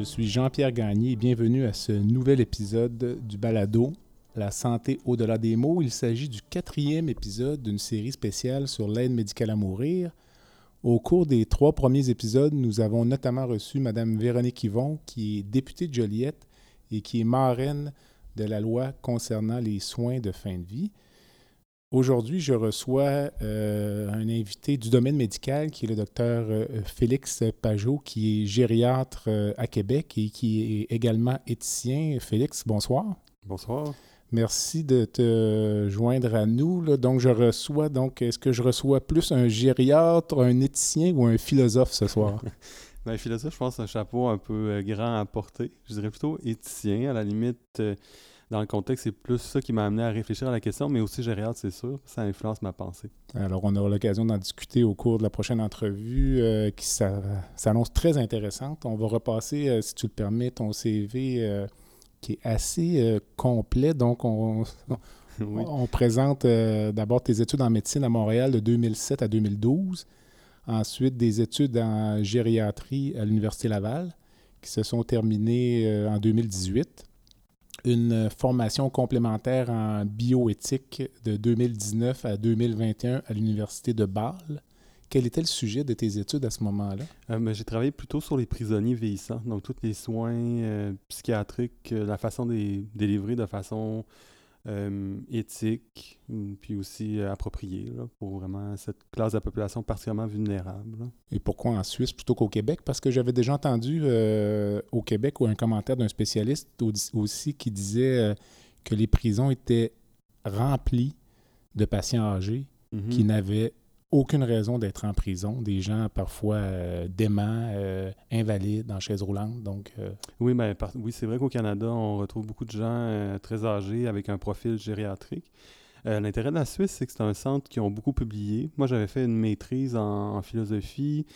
Je suis Jean-Pierre Gagné et bienvenue à ce nouvel épisode du balado La santé au-delà des mots. Il s'agit du quatrième épisode d'une série spéciale sur l'aide médicale à mourir. Au cours des trois premiers épisodes, nous avons notamment reçu Mme Véronique Yvon, qui est députée de Joliette et qui est marraine de la loi concernant les soins de fin de vie. Aujourd'hui, je reçois euh, un invité du domaine médical qui est le docteur euh, Félix Pajot, qui est gériatre euh, à Québec et qui est également éthicien. Félix, bonsoir. Bonsoir. Merci de te joindre à nous. Donc, je reçois, donc, est-ce que je reçois plus un gériatre, un éthicien ou un philosophe ce soir? ben, philosophe, je pense, un chapeau un peu grand à porter. Je dirais plutôt éthicien, à la limite dans le contexte, c'est plus ça qui m'a amené à réfléchir à la question, mais aussi j'ai hâte, c'est sûr. Ça influence ma pensée. Alors, on aura l'occasion d'en discuter au cours de la prochaine entrevue euh, qui s'annonce très intéressante. On va repasser, euh, si tu le permets, ton CV euh, qui est assez complet. Donc, on, on présente d'abord tes études en médecine à Montréal de 2007 à 2012. Ensuite, des études en gériatrie à l'Université Laval qui se sont terminées en 2018 une formation complémentaire en bioéthique de 2019 à 2021 à l'Université de Bâle. Quel était le sujet de tes études à ce moment-là? Euh, j'ai travaillé plutôt sur les prisonniers vieillissants, donc tous les soins euh, psychiatriques, euh, la façon de délivrer de façon euh, éthique, mm, puis aussi euh, approprié pour vraiment cette classe de la population particulièrement vulnérable. Et pourquoi en Suisse plutôt qu'au Québec? Parce que j'avais déjà entendu euh, au Québec ou un commentaire d'un spécialiste aussi qui disait que les prisons étaient remplies de patients âgés mm-hmm. qui n'avaient aucune raison d'être en prison. Des gens parfois euh, déments, euh, invalides, en chaise roulante. Donc, euh, Oui, mais oui, c'est vrai qu'au Canada, on retrouve beaucoup de gens très âgés avec un profil gériatrique. L'intérêt de la Suisse, c'est que c'est un centre qui ont beaucoup publié. Moi, j'avais fait une maîtrise en, philosophie.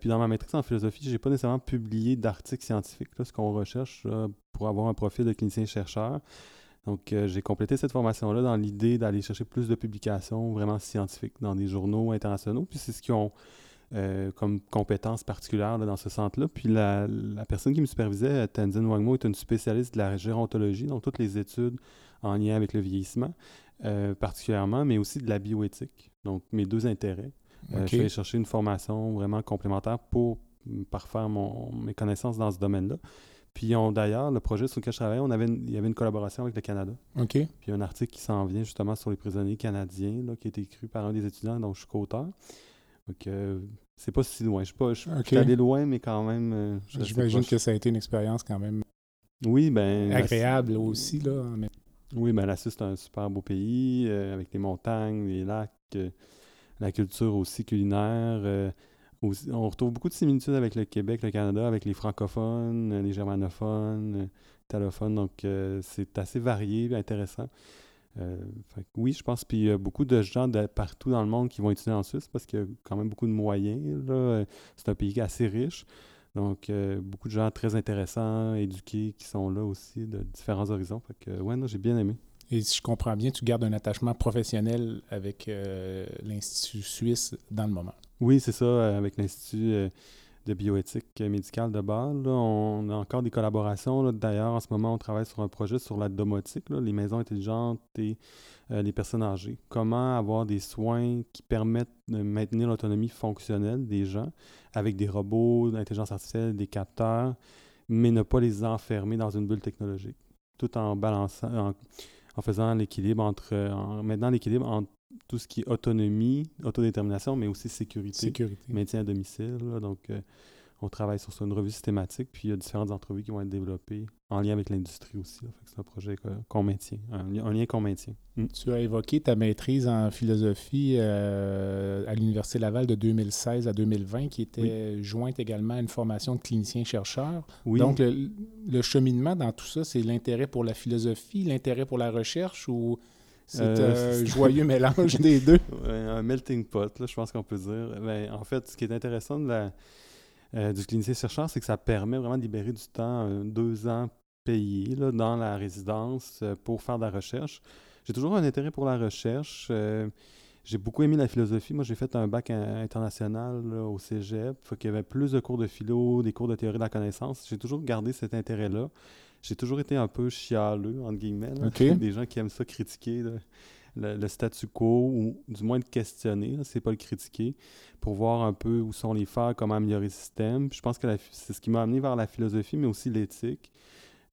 puis dans ma maîtrise en philosophie, je n'ai pas nécessairement publié d'articles scientifiques, ce qu'on recherche pour avoir un profil de clinicien-chercheur. Donc, euh, j'ai complété cette formation-là dans l'idée d'aller chercher plus de publications vraiment scientifiques dans des journaux internationaux. Puis, c'est ce qu'ils ont euh, comme compétence particulière dans ce centre-là. Puis, la, personne qui me supervisait, Tenzin Wangmo, est une spécialiste de la gérontologie, donc toutes les études en lien avec le vieillissement, euh, particulièrement, mais aussi de la bioéthique. Donc, mes deux intérêts. je vais chercher une formation vraiment complémentaire pour parfaire mes connaissances dans ce domaine-là. Puis d'ailleurs, le projet sur lequel je travaillais, on avait il y avait une collaboration avec le Canada. OK. Puis un article qui s'en vient justement sur les prisonniers canadiens, là, qui a été écrit par un des étudiants dont je suis co-auteur. Donc euh, c'est pas si loin. Je suis pas allé loin, mais quand même. Euh, J'imagine que ça a été une expérience quand même oui, ben, agréable aussi. Là, Oui, ben la Suisse, c'est un super beau pays, euh, avec les montagnes, les lacs, la culture aussi culinaire on retrouve beaucoup de similitudes avec le Québec, le Canada, avec les francophones, les germanophones, italophones. Donc, euh, c'est assez varié intéressant. Euh, oui, je pense. Puis il y a beaucoup de gens de partout dans le monde qui vont étudier en Suisse parce qu'il y a quand même beaucoup de moyens. C'est un pays assez riche. Donc, euh, beaucoup de gens très intéressants, éduqués, qui sont là aussi de différents horizons. Fait que, ouais, j'ai bien aimé. Et si je comprends bien, tu gardes un attachement professionnel avec l'Institut suisse dans le moment. Oui, c'est ça, euh, avec l'Institut euh, de bioéthique médicale de Bâle. on a encore des collaborations. D'ailleurs, en ce moment, on travaille sur un projet sur la domotique, les maisons intelligentes et euh, les personnes âgées. Comment avoir des soins qui permettent de maintenir l'autonomie fonctionnelle des gens avec des robots, l'intelligence artificielle, des capteurs, mais ne pas les enfermer dans une bulle technologique, tout en balançant, en, faisant l'équilibre entre, en maintenant l'équilibre entre tout ce qui est autonomie, autodétermination, mais aussi sécurité, sécurité. maintien à domicile. donc, euh, on travaille sur ça, une revue systématique, puis il y a différentes entrevues qui vont être développées en lien avec l'industrie aussi. C'est un projet qu'on maintient, un, lien qu'on maintient. Mm. Tu as évoqué ta maîtrise en philosophie euh, à l'Université Laval de 2016 à 2020, qui était jointe également à une formation de clinicien-chercheur. Oui. Donc, le, cheminement dans tout ça, c'est l'intérêt pour la philosophie, l'intérêt pour la recherche ou c'est euh, un joyeux mélange des deux? un melting pot, là, je pense qu'on peut dire. Ben, en fait, ce qui est intéressant de la euh, du clinicien-chercheur, c'est que ça permet vraiment de libérer du temps, euh, deux ans payés là, dans la résidence euh, pour faire de la recherche. J'ai toujours un intérêt pour la recherche. j'ai beaucoup aimé la philosophie. Moi, j'ai fait un bac international au cégep. Il y avait plus de cours de philo, des cours de théorie de la connaissance. J'ai toujours gardé cet intérêt-là. J'ai toujours été un peu chialeux, entre guillemets. Des gens qui aiment ça critiquer le, statu quo, ou du moins de questionner, c'est pas le critiquer, pour voir un peu où sont les failles, comment améliorer le système. je pense que c'est ce qui m'a amené vers la philosophie, mais aussi l'éthique.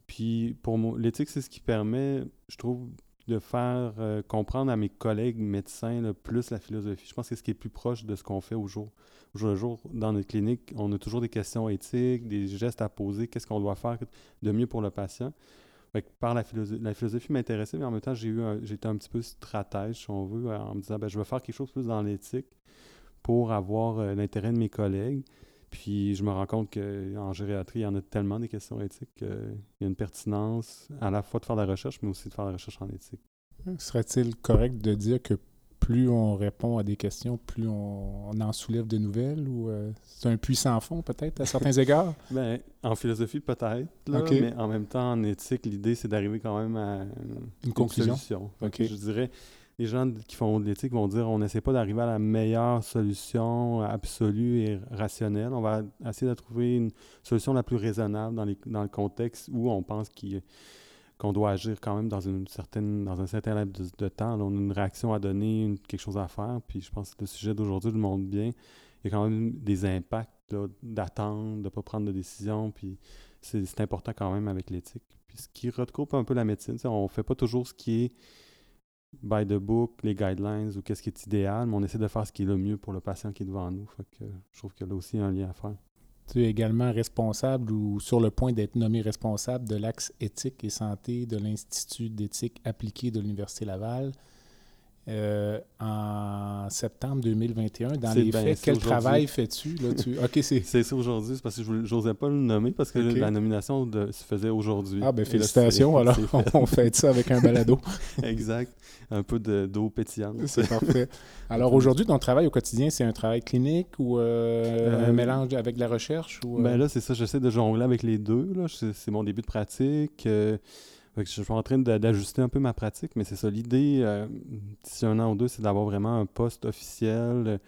Puis pour moi, l'éthique, c'est ce qui permet, je trouve, de faire euh, comprendre à mes collègues médecins plus la philosophie. Je pense que c'est ce qui est plus proche de ce qu'on fait au jour, jour le jour. Dans notre clinique, on a toujours des questions éthiques, des gestes à poser, qu'est-ce qu'on doit faire de mieux pour le patient par la philosophie, m'intéressait, mais en même temps, j'ai eu j'étais un petit peu stratège, si on veut, en me disant ben, je vais faire quelque chose plus dans l'éthique pour avoir euh, l'intérêt de mes collègues. Puis je me rends compte qu'en gériatrie, il y en a tellement des questions éthiques qu'il y a une pertinence à la fois de faire de la recherche, mais aussi de faire de la recherche en éthique. Serait-il correct de dire que plus on répond à des questions, plus on, en soulève de nouvelles ou euh, c'est un puissant fond peut-être à certains égards? Ben, en philosophie peut-être, mais en même temps en éthique, l'idée c'est d'arriver quand même à une, conclusion. Solution. Je dirais, les gens qui font de l'éthique vont dire on n'essaie pas d'arriver à la meilleure solution absolue et rationnelle. On va essayer de trouver une solution la plus raisonnable dans, les, dans le contexte où on pense qu'il qu'on doit agir quand même dans une certaine dans un certain laps de, temps. on a une réaction à donner, quelque chose à faire. Puis je pense que le sujet d'aujourd'hui le montre bien. Il y a quand même des impacts d'attendre, de ne pas prendre de décision. Puis c'est important quand même avec l'éthique. Puis ce qui regroupe un peu la médecine, on ne fait pas toujours ce qui est by the book, les guidelines ou qu'est-ce qui est idéal, mais on essaie de faire ce qui est le mieux pour le patient qui est devant nous. Fait que je trouve qu'il y a là aussi un lien à faire. Tu es également responsable ou sur le point d'être nommé responsable de l'axe éthique et santé de l'Institut d'éthique appliquée de l'Université Laval. Euh, en septembre 2021. Dans les faits, quel travail fais-tu? Tu... c'est ça aujourd'hui, c'est parce que je n'osais pas le nommer parce que la nomination se faisait aujourd'hui. Ah, ben félicitations, alors on fait ça avec un balado. exact. Un peu d'eau pétillante. C'est parfait. Alors aujourd'hui, ton travail au quotidien, c'est un travail clinique ou euh, un euh, mélange avec la recherche? Ou, ben là, c'est ça, j'essaie de jongler avec les deux. C'est mon début de pratique je suis en train d'ajuster un peu ma pratique, mais c'est ça. L'idée, euh, d'ici un an ou deux, c'est d'avoir vraiment un poste officiel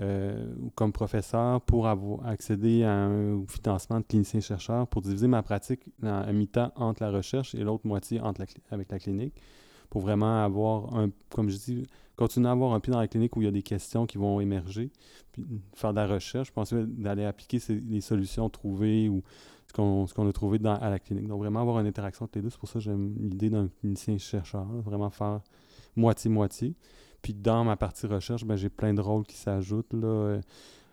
euh, comme professeur pour avoir accéder à un financement de clinicien-chercheur pour diviser ma pratique à mi-temps entre la recherche et l'autre moitié entre avec la clinique pour vraiment avoir un, comme je dis, continuer à avoir un pied dans la clinique où il y a des questions qui vont émerger, puis faire de la recherche, je pense d'aller appliquer les solutions trouvées ou ce qu'on a trouvé dans, à la clinique. Donc, vraiment avoir une interaction entre les deux. C'est pour ça que j'aime l'idée d'un clinicien-chercheur, vraiment faire moitié-moitié. Puis, dans ma partie recherche, ben, j'ai plein de rôles qui s'ajoutent, là, euh,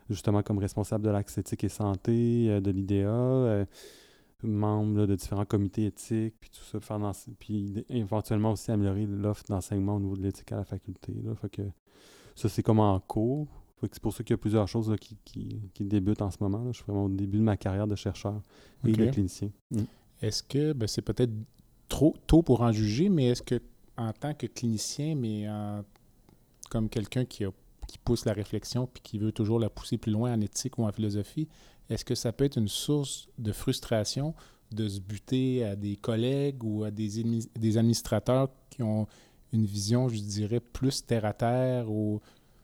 justement comme responsable de l'axe éthique et santé, euh, de l'IDEA, euh, membre de différents comités éthiques, puis tout ça, faire puis éventuellement aussi améliorer l'offre d'enseignement au niveau de l'éthique à la faculté. Là. Ça, c'est comme en cours. C'est pour ça qu'il y a plusieurs choses qui, qui, débutent en ce moment. Je suis vraiment au début de ma carrière de chercheur et de clinicien. Mm. Est-ce que ben, c'est peut-être trop tôt pour en juger, mais est-ce que en tant que clinicien, mais comme quelqu'un qui, qui pousse la réflexion puis qui veut toujours la pousser plus loin en éthique ou en philosophie, est-ce que ça peut être une source de frustration de se buter à des collègues ou à des, des administrateurs qui ont une vision, je dirais, plus terre à terre ou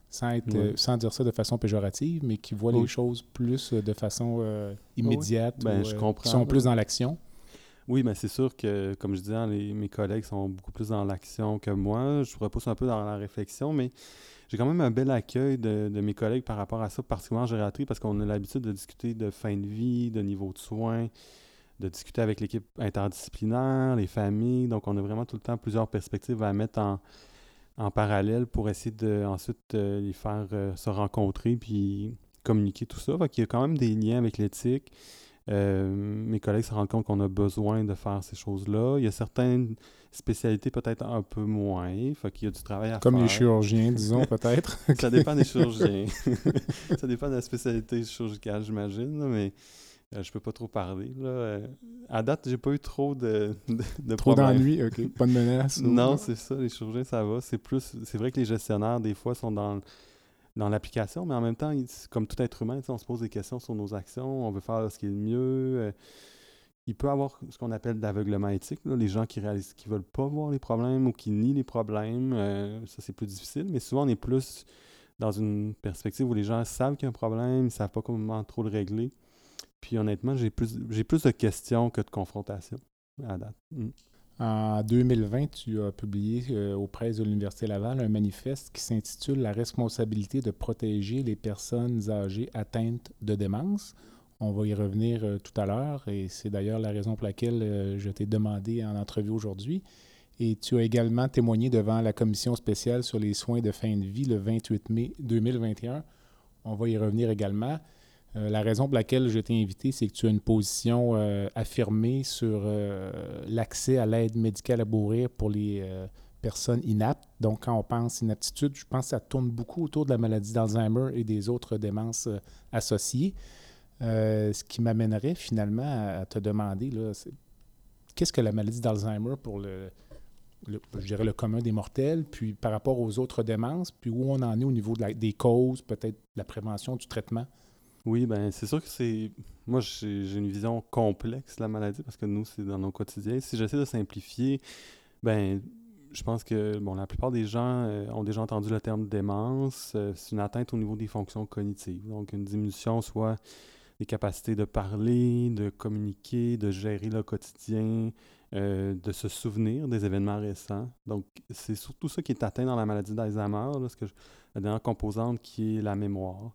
sans, être, euh, sans dire ça de façon péjorative, mais qui voient les choses plus euh, de façon euh, immédiate, ben, je comprends, qui sont plus dans l'action. Oui, mais c'est sûr que, comme je disais, mes collègues sont beaucoup plus dans l'action que moi. Je repousse un peu dans la réflexion, mais j'ai quand même un bel accueil de, mes collègues par rapport à ça, particulièrement en gériatrie, parce qu'on a l'habitude de discuter de fin de vie, de niveau de soins, de discuter avec l'équipe interdisciplinaire, les familles. Donc, on a vraiment tout le temps plusieurs perspectives à mettre en, en parallèle pour essayer de ensuite euh, les faire euh, se rencontrer puis communiquer tout ça. Fait qu'il y a quand même des liens avec l'éthique. Euh, mes collègues se rendent compte qu'on a besoin de faire ces choses-là. Il y a certaines spécialités peut-être un peu moins. Fait qu'il y a du travail à Comme faire. les chirurgiens, disons, peut-être. Ça dépend des chirurgiens. ça dépend de la spécialité chirurgicale, j'imagine, mais je peux pas trop parler. Là. Euh, à date, j'ai pas eu trop de, de, de Trop problèmes. d'ennuis, ok. Pas de menaces. Non, c'est ça, les chirurgiens, ça va. C'est plus. C'est vrai que les gestionnaires, des fois, sont dans, dans l'application, mais en même temps, ils- comme tout être humain, on se pose des questions sur nos actions, on veut faire ce qui est le mieux. euh, il peut y avoir ce qu'on appelle d'aveuglement éthique, là, les gens qui réalisent qui veulent pas voir les problèmes ou qui nient les problèmes. euh, ça, c'est plus difficile, mais souvent, on est plus dans une perspective où les gens savent qu'il y a un problème, ils savent pas comment trop le régler. Puis honnêtement, j'ai plus, j'ai plus de questions que de confrontations à date. Mm. En 2020, tu as publié euh, de l'Université Laval un manifeste qui s'intitule La responsabilité de protéger les personnes âgées atteintes de démence. On va y revenir euh, tout à l'heure et c'est d'ailleurs la raison pour laquelle euh, je t'ai demandé en entrevue aujourd'hui. Et tu as également témoigné devant la commission spéciale sur les soins de fin de vie le 28 mai 2021. On va y revenir également. Euh, la raison pour laquelle je t'ai invité, c'est que tu as une position euh, affirmée sur euh, l'accès à l'aide médicale à mourir pour les personnes inaptes. Donc, quand on pense inaptitude, je pense que ça tourne beaucoup autour de la maladie d'Alzheimer et des autres démences associées. Ce qui m'amènerait finalement à, te demander, qu'est-ce que la maladie d'Alzheimer pour le, je dirais le commun des mortels, puis par rapport aux autres démences, puis où on en est au niveau des causes, peut-être la prévention, du traitement? Oui, ben c'est sûr que c'est. Moi, j'ai une vision complexe de la maladie parce que nous, c'est dans nos quotidiens. Si j'essaie de simplifier, ben je pense que bon, la plupart des gens euh, ont déjà entendu le terme démence. Euh, c'est une atteinte au niveau des fonctions cognitives. Donc, une diminution soit des capacités de parler, de communiquer, de gérer le quotidien, euh, de se souvenir des événements récents. Donc, c'est surtout ça qui est atteint dans la maladie d'Alzheimer, la dernière composante qui est la mémoire.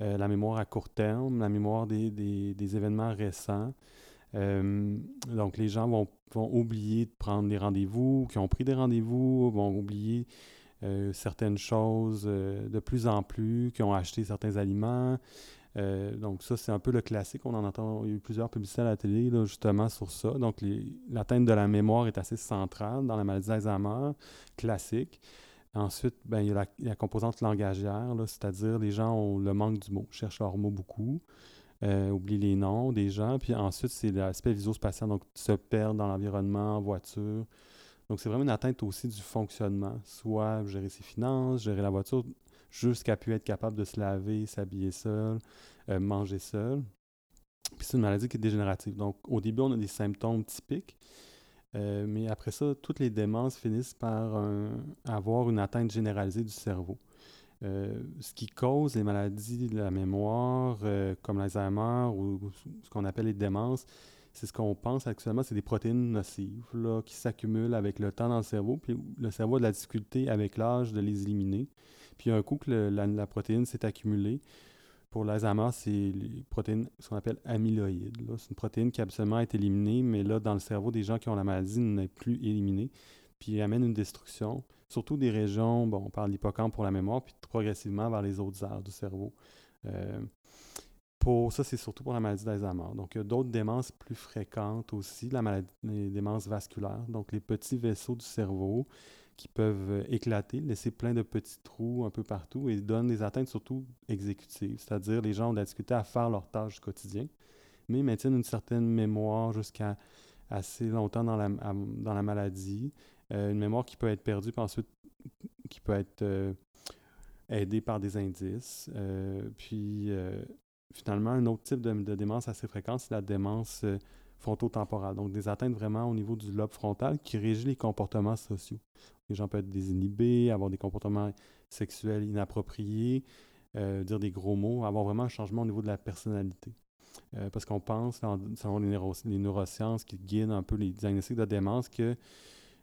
Euh, la mémoire à court terme, la mémoire des, des- événements récents. Euh, donc, les gens vont, vont oublier de prendre des rendez-vous, qui ont pris des rendez-vous, vont oublier euh, certaines choses de plus en plus, qui ont acheté certains aliments. Donc, ça, c'est un peu le classique. On en entend, il y a eu plusieurs publicités à la télé, justement, sur ça. Donc, l'atteinte de la mémoire est assez centrale dans la maladie d'Alzheimer, classique. Ensuite, ben, il y a la, composante langagière, c'est-à-dire les gens ont le manque du mot, cherchent leurs mots beaucoup, euh, oublient les noms des gens. Puis ensuite, c'est l'aspect visuospatial, donc se perdre dans l'environnement, en voiture. Donc, c'est vraiment une atteinte aussi du fonctionnement, soit gérer ses finances, gérer la voiture, jusqu'à pu être capable de se laver, s'habiller seul, euh, manger seul. Puis c'est une maladie qui est dégénérative. Donc, au début, on a des symptômes typiques. Euh, mais après ça, toutes les démences finissent par un- avoir une atteinte généralisée du cerveau. Euh, ce qui cause les maladies de la mémoire, euh, comme l'Alzheimer ou, ce qu'on appelle les démences, c'est ce qu'on pense actuellement, c'est des protéines nocives là, qui s'accumulent avec le temps dans le cerveau. Puis le cerveau a de la difficulté avec l'âge de les éliminer. Puis un coup que la protéine s'est accumulée, pour l'Alzheimer, c'est les protéines, ce qu'on appelle amyloïdes. là. C'est une protéine qui absolument est éliminée, mais là, dans le cerveau des gens qui ont la maladie, n'est plus éliminée. Puis elle amène une destruction, surtout des régions, bon, on parle de l'hippocampe pour la mémoire, puis progressivement vers les autres aires du cerveau. Euh, pour ça, c'est surtout pour la maladie d'Alzheimer. Donc, il y a d'autres démences plus fréquentes aussi, la maladie, les démences vasculaires, donc les petits vaisseaux du cerveau qui peuvent euh, éclater, laisser plein de petits trous un peu partout et donnent des atteintes surtout exécutives, c'est-à-dire les gens ont de la difficulté à faire leurs tâches du quotidien, mais ils maintiennent une certaine mémoire jusqu'à assez longtemps dans la, maladie, Euh, une mémoire qui peut être perdue, puis ensuite qui peut être euh, aidée par des indices. Puis finalement, un autre type de, démence assez fréquente, c'est la démence frontotemporale, donc des atteintes vraiment au niveau du lobe frontal qui régit les comportements sociaux. Les gens peuvent être désinhibés, avoir des comportements sexuels inappropriés, euh, dire des gros mots, avoir vraiment un changement au niveau de la personnalité. Euh, parce qu'on pense, selon les, neuro- les neurosciences qui guident un peu les diagnostics de démence, que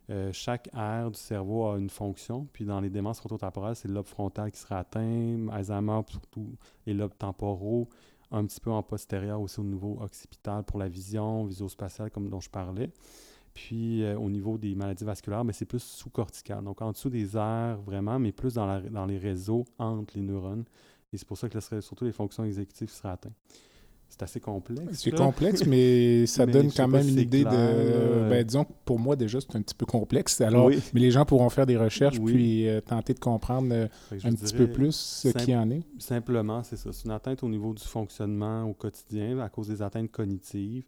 euh, chaque aire du cerveau a une fonction. Puis dans les démences frontotemporales, c'est le lobe frontal qui sera atteint, Alzheimer, surtout les lobes temporaux, un petit peu en postérieur aussi au niveau occipital pour la vision, visuospatiale, comme dont je parlais. Puis euh, au niveau des maladies vasculaires, ben, c'est plus sous-cortical. Donc en dessous des aires vraiment, mais plus dans, la- dans les réseaux entre les neurones, Et c'est pour ça que surtout les fonctions exécutives seraient atteintes. C'est assez complexe. C'est complexe, mais ça Mais donne quand même une idée clair, de. Ben, disons que pour moi, déjà, c'est un petit peu complexe. Alors, Oui. mais les gens pourront faire des recherches Oui. puis euh, tenter de comprendre euh, je un petit peu plus ce y en est. Simplement, c'est ça. C'est une atteinte au niveau du fonctionnement au quotidien à cause des atteintes cognitives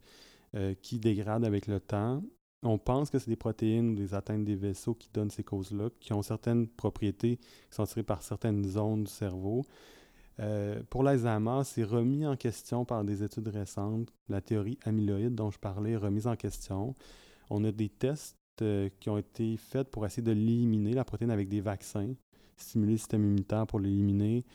qui dégradent avec le temps. On pense que c'est des protéines ou des atteintes des vaisseaux qui donnent ces causes-là, qui ont certaines propriétés qui sont tirées par certaines zones du cerveau. Euh, pour l'Alzheimer, c'est remis en question par des études récentes. La théorie amyloïde dont je parlais est remise en question. On a des tests euh, qui ont été faits pour essayer de l'éliminer, la protéine, avec des vaccins, stimuler le système immunitaire pour l'éliminer,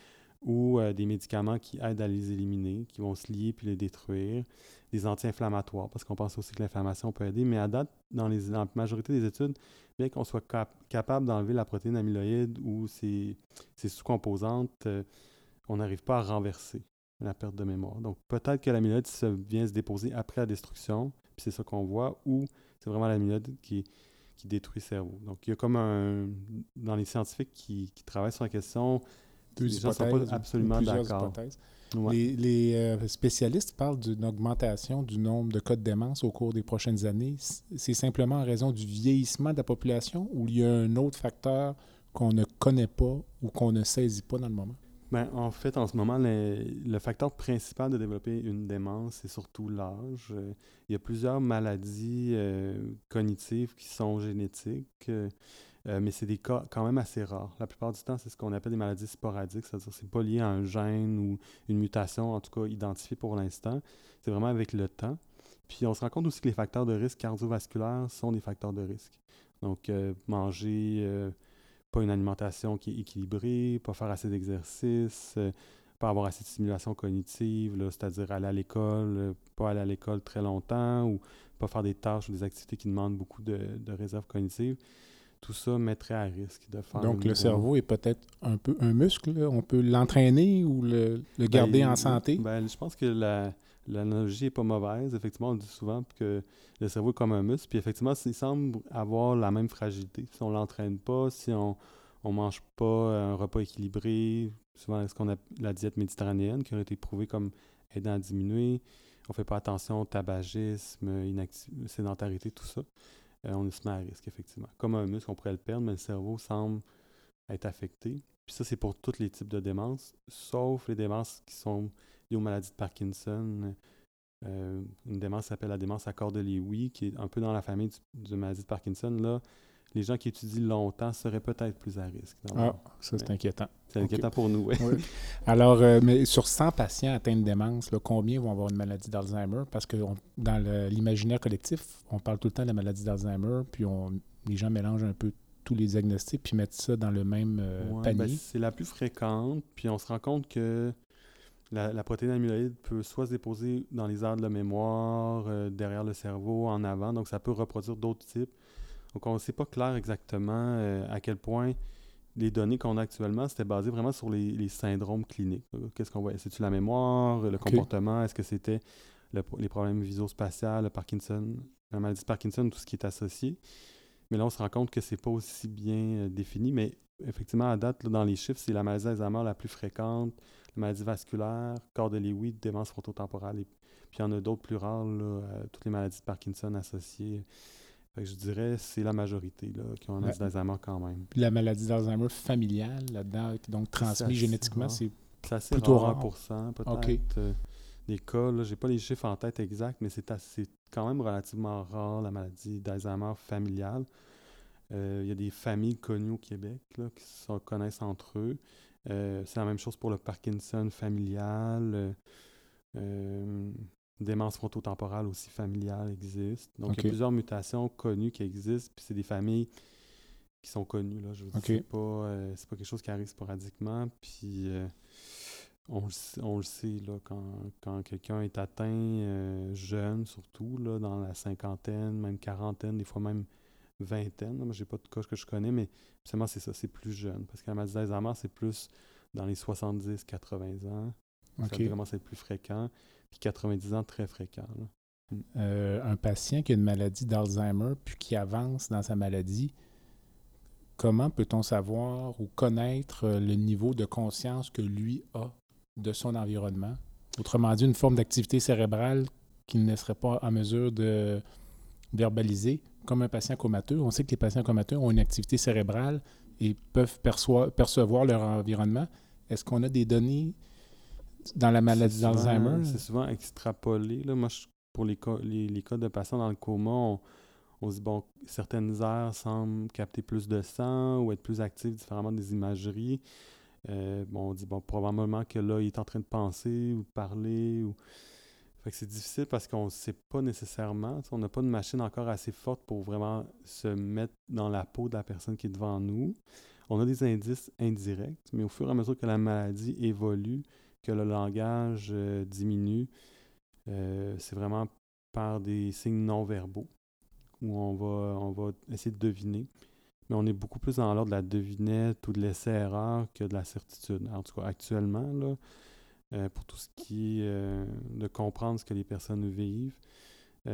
ou euh, des médicaments qui aident à les éliminer, qui vont se lier puis les détruire, des anti-inflammatoires, parce qu'on pense aussi que l'inflammation peut aider. Mais à date, dans, les, la majorité des études, bien qu'on soit cap- capable d'enlever la protéine amyloïde ou ses, sous-composantes, euh, on n'arrive pas à renverser la perte de mémoire. Donc peut-être que l'amyloïde vient se déposer après la destruction, puis c'est ça qu'on voit, ou c'est vraiment l'amyloïde qui, détruit le cerveau. Donc il y a comme un... Dans les scientifiques qui travaillent sur la question, Deux pas hypothèses, absolument d'accord. hypothèses. ouais. Les, les, euh, spécialistes parlent d'une augmentation du nombre de cas de démence au cours des prochaines années. C'est simplement en raison du vieillissement de la population ou il y a un autre facteur qu'on ne connaît pas ou qu'on ne saisit pas dans le moment? Ben, en fait, en ce moment, le, le facteur principal de développer une démence, c'est surtout l'âge. Euh, il y a plusieurs maladies euh, cognitives qui sont génétiques, euh, mais c'est des cas quand même assez rares. La plupart du temps, c'est ce qu'on appelle des maladies sporadiques, c'est-à-dire que c'est pas lié à un gène ou une mutation, en tout cas identifiée pour l'instant. C'est vraiment avec le temps. Puis on se rend compte aussi que les facteurs de risque cardiovasculaires sont des facteurs de risque. Donc, euh, manger euh, pas une alimentation qui est équilibrée, pas faire assez d'exercice, pas avoir assez de stimulation cognitive, c'est-à-dire aller à l'école, pas aller à l'école très longtemps ou pas faire des tâches ou des activités qui demandent beaucoup de, de réserve cognitive. Tout ça mettrait à risque de faire Donc le cerveau est peut-être un peu un muscle. là. On peut l'entraîner ou le, le garder Ben, en santé? Ben, je pense que la- l'analogie est pas mauvaise. Effectivement, on dit souvent que le cerveau est comme un muscle. Puis effectivement, il semble avoir la même fragilité. Si on l'entraîne pas, si on on mange pas un repas équilibré, souvent ce qu'on appelle la diète méditerranéenne, qui a été prouvée comme aidant à diminuer. On fait pas attention au tabagisme, sédentarité, tout ça. Euh, on se met à risque, effectivement. Comme un muscle, on pourrait le perdre, mais le cerveau semble être affecté. Puis ça, c'est pour tous les types de démence, sauf les démences qui sont liées aux maladies de Parkinson. Euh, une démence s'appelle la démence à corps de qui est un peu dans la famille du, de maladie de Parkinson. Là, les gens qui étudient longtemps seraient peut-être plus à risque. Ah, ça c'est inquiétant. C'est inquiétant pour nous, oui. Alors, euh, mais sur 100 patients atteints de démence, là, combien vont avoir une maladie d'Alzheimer? Parce que on- dans l'imaginaire collectif, on parle tout le temps de la maladie d'Alzheimer, puis on, les gens mélangent un peu tous les diagnostics, puis mettent ça dans le même euh, Ouais, ben, panier. c'est la plus fréquente, puis on se rend compte que la, la protéine amyloïde peut soit se déposer dans les aires de la mémoire, euh, derrière le cerveau, en avant, donc ça peut reproduire d'autres types. Donc on ne sait pas clair exactement euh, à quel point les données qu'on a actuellement, c'était basé vraiment sur les, les syndromes cliniques. là. Qu'est-ce qu'on voit? C'est-tu la mémoire, le comportement? Est-ce que c'était le- les problèmes visospatiaux, le Parkinson, la maladie de Parkinson, tout ce qui est associé? Mais là, on se rend compte que c'est pas aussi bien euh, défini. Mais effectivement, à date, là, dans les chiffres, c'est la maladie d'Alzheimer la plus fréquente, la maladie vasculaire, corps de Lewy, démence frontotemporale. Et puis il y en a d'autres plus rares, là, euh, toutes les maladies de Parkinson associées. Fait que je dirais c'est la majorité là, qui ont Ouais. d'Alzheimer quand même. Puis la maladie d'Alzheimer familiale, là-dedans, donc transmise génétiquement, c'est Plutôt rare, rare. 1%, peut-être. Ok. euh, des cas, là, j'ai pas les chiffres en tête exacts, mais c'est assez- quand même relativement rare, la maladie d'Alzheimer familiale. Euh, Il y a des familles connues au Québec là, qui se connaissent entre eux. Euh, c'est la même chose pour le Parkinson familial. euh, démence frontotemporale aussi familiale existe. Donc, il y a plusieurs mutations connues qui existent, puis c'est des familles qui sont connues. Là, je veux dire, Ok. c'est pas, euh, c'est pas quelque chose qui arrive sporadiquement. Puis, euh, on, le sait- on le sait, là, quand, quand quelqu'un est atteint euh, jeune, surtout, là, dans la cinquantaine, même quarantaine, des fois même vingtaine. là. Moi, j'ai pas de cas que je connais, mais seulement c'est ça, c'est plus jeune. Parce que la maladie d'Alzheimer, c'est plus dans les 70-80 ans. Ça commence à être plus fréquent. Puis 90 ans, très fréquent. Euh, un patient qui a une maladie d'Alzheimer puis qui avance dans sa maladie, comment peut-on savoir ou connaître euh, le niveau de conscience que lui a de son environnement? Autrement dit, une forme d'activité cérébrale qu'il ne serait pas en mesure de verbaliser, comme un patient comateux. On sait que les patients comateux ont une activité cérébrale et peuvent percevoir leur environnement. Est-ce qu'on a des données dans la maladie d'Alzheimer? C'est souvent extrapolé. Là. Moi, pour les cas, les, cas de patients dans le coma, on, se dit, bon, certaines aires semblent capter plus de sang ou être plus actives différemment des imageries. Euh, bon, on dit, bon, probablement que là, il est en train de penser ou de parler. Ou... Fait que c'est difficile parce qu'on ne sait pas nécessairement. On n'a pas de machine encore assez forte pour vraiment se mettre dans la peau de la personne qui est devant nous. On a des indices indirects, mais au fur et à mesure que la maladie évolue, que le langage euh, diminue, euh, c'est vraiment par des signes non verbaux où on va, on va essayer de deviner mais on est beaucoup plus dans l'ordre de la devinette ou de l'essai-erreur que de la certitude. En tout cas, actuellement, là, euh, pour tout ce qui est de comprendre ce que les personnes vivent. Il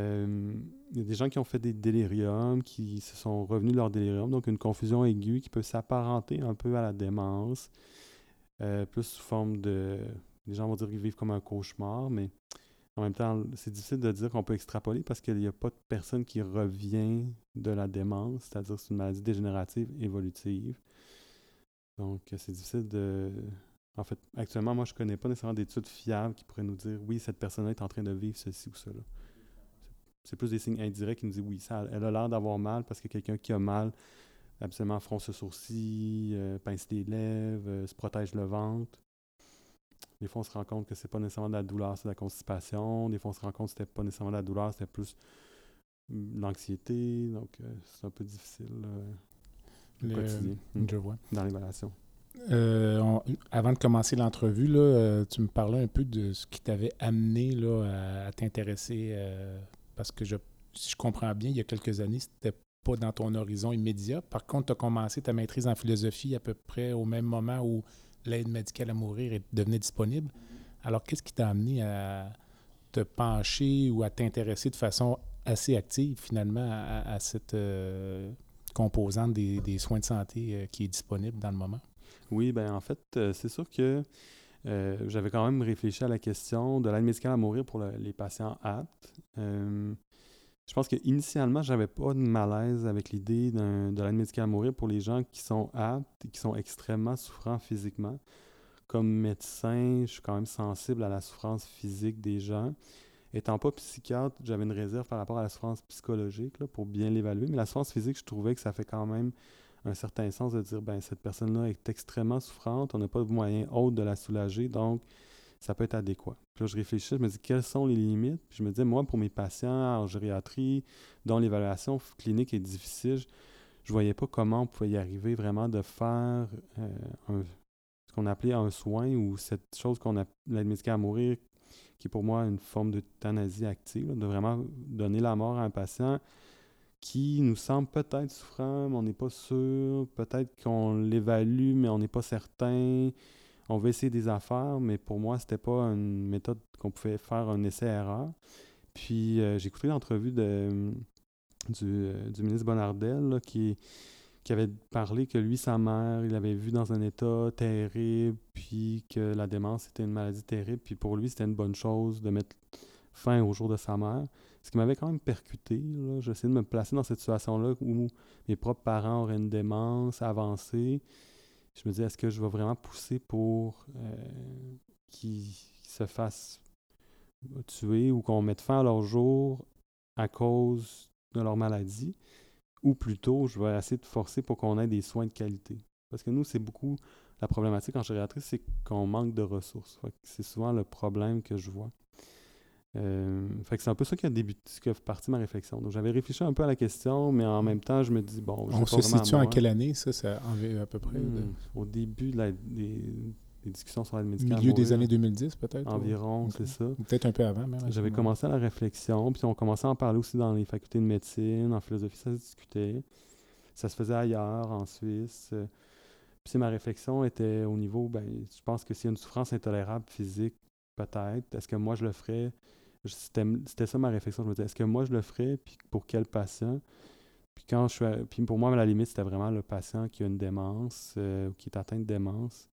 y a des gens qui ont fait des déliriums, qui se sont revenus de leur délirium, donc une confusion aiguë qui peut s'apparenter un peu à la démence, plus sous forme de... Les gens vont dire qu'ils vivent comme un cauchemar, mais en même temps, c'est difficile de dire qu'on peut extrapoler parce qu'il n'y a pas de personne qui revient de la démence, c'est-à-dire c'est une maladie dégénérative évolutive. Donc, c'est difficile de. En fait, actuellement, moi, je ne connais pas nécessairement d'études fiables qui pourraient nous dire oui, cette personne-là est en train de vivre ceci ou cela. C'est plus des signes indirects qui nous disent oui, ça, elle a l'air d'avoir mal parce que quelqu'un qui a mal, absolument fronce le sourcil, euh, pince les lèvres, euh, se protège le ventre. Des fois, on se rend compte que c'est pas nécessairement de la douleur, c'est de la constipation. Des fois, on se rend compte que c'était pas nécessairement de la douleur, c'était plus l'anxiété. Donc, euh, c'est un peu difficile euh, quotidien, hmm, je vois. dans l'évaluation. Euh, avant de commencer l'entrevue, là, tu me parlais un peu de ce qui t'avait amené là, à, t'intéresser, parce que je, si je comprends bien, il y a quelques années, c'était pas dans ton horizon immédiat. Par contre, tu as commencé ta maîtrise en philosophie à peu près au même moment où l'aide médicale à mourir devenait disponible. Alors, qu'est-ce qui t'a amené à te pencher ou à t'intéresser de façon assez active, finalement, à, cette euh, composante des, soins de santé euh, qui est disponible dans le moment? Oui, ben en fait, euh, c'est sûr que j'avais quand même réfléchi à la question de l'aide médicale à mourir pour les patients aptes. Je pense qu'initialement, j'avais pas de malaise avec l'idée de l'aide médicale à mourir pour les gens qui sont aptes et qui sont extrêmement souffrants physiquement. Comme médecin, je suis quand même sensible à la souffrance physique des gens. Étant pas psychiatre, j'avais une réserve par rapport à la souffrance psychologique pour bien l'évaluer. Mais la souffrance physique, je trouvais que ça fait quand même un certain sens de dire ben cette personne-là est extrêmement souffrante, on n'a pas de moyen autre de la soulager, donc ça peut être adéquat. Puis là, je réfléchis, je me dis quelles sont les limites? Puis je me dis, moi, pour mes patients en gériatrie, dont l'évaluation clinique est difficile, je, ne voyais pas comment on pouvait y arriver vraiment de faire euh, ce qu'on appelait un soin ou cette chose qu'on a l'aide médicale à mourir, qui est pour moi une forme d'euthanasie active, de vraiment donner la mort à un patient qui nous semble peut-être souffrant, mais on n'est pas sûr, peut-être qu'on l'évalue, mais on n'est pas certain on va essayer des affaires, mais pour moi, c'était pas une méthode qu'on pouvait faire un essai-erreur. Puis euh, j'ai écouté l'entrevue de, du, euh, ministre Bonardel qui, qui avait parlé que lui, sa mère, il l'avait vu dans un état terrible, puis que la démence était une maladie terrible, puis pour lui, c'était une bonne chose de mettre fin au jour de sa mère. Ce qui m'avait quand même percuté. J'essayais de me placer dans cette situation-là où mes propres parents auraient une démence avancée je me dis, est-ce que je vais vraiment pousser pour euh, qu'ils se fassent tuer ou qu'on mette fin à leur jour à cause de leur maladie? Ou plutôt, je vais essayer de forcer pour qu'on ait des soins de qualité? Parce que nous, c'est beaucoup la problématique en gériatrie, c'est qu'on manque de ressources. C'est souvent le problème que je vois. Euh, fait que c'est un peu ça qui a débuté, qui a parti ma réflexion. Donc j'avais réfléchi un peu à la question, mais en même temps, je me dis, bon. On se situe en quelle année, ça, ça à peu près hmm, Au début de des, discussions sur l'aide médicale. Milieu des années 2010, peut-être Environ, c'est ça. Peut-être un peu avant, même. J'avais commencé à la réflexion, puis on commençait à en parler aussi dans les facultés de médecine, en philosophie, ça se discutait. Ça se faisait ailleurs, en Suisse. Puis ma réflexion était au niveau, ben, je pense que s'il y a une souffrance intolérable physique, peut-être, est-ce que moi je le ferais? C'était ça ma réflexion. Je me disais, est-ce que moi je le ferais, puis pour quel patient? Puis quand je suis puis pour moi, à la limite, c'était vraiment le patient qui a une démence euh, ou qui est atteint de démence.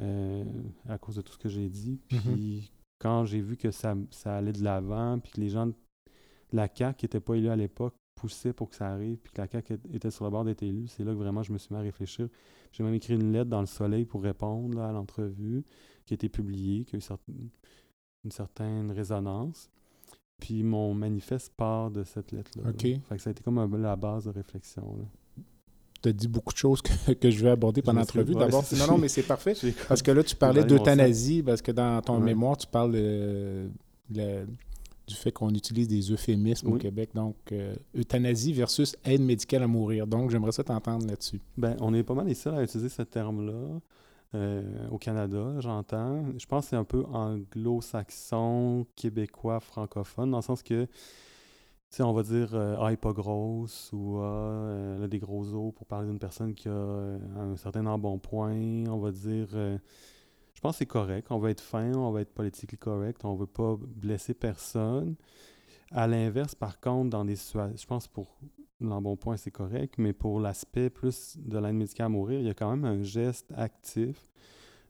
à cause de tout ce que j'ai dit. Mhm. Puis quand j'ai vu que ça, ça allait de l'avant, puis que les gens de la CAQ qui n'étaient pas élus à l'époque poussaient pour que ça arrive, puis que la CAQ était sur le bord d'être élue, c'est là que vraiment je me suis mis à réfléchir. J'ai même écrit une lettre dans le soleil pour répondre là, à l'entrevue, qui a été publiée, qui a eu certaine- une certaine résonance. Puis mon manifeste part de cette lettre-là. OK. là. Fait que ça a été comme un la base de réflexion. là. Tu as dit beaucoup de choses que, que je vais aborder pendant l'entrevue. D'abord, non, non, mais c'est parfait. Parce que là, tu parlais d'euthanasie, parce que dans ton Ouais. mémoire, tu parles euh, le- du fait qu'on utilise des euphémismes au. Québec. Donc, euh, euthanasie versus aide médicale à mourir. Donc, j'aimerais ça t'entendre là-dessus. Ben, on est pas mal les seuls à utiliser ce terme-là. Euh, au Canada, j'entends. Je pense que c'est un peu anglo-saxon, québécois, francophone, dans le sens que, tu sais, on va dire euh, Ah, elle est pas grosse ou Ah, euh, elle a des gros os pour parler d'une personne qui a euh, un certain embonpoint. On va dire euh, Je pense que c'est correct. On va être fin, on va être politiquement correct, on veut pas blesser personne. À l'inverse, par contre, dans des situations, je pense pour l'embonpoint, c'est correct, mais pour l'aspect plus de l'aide médicale à mourir, il y a quand même un geste actif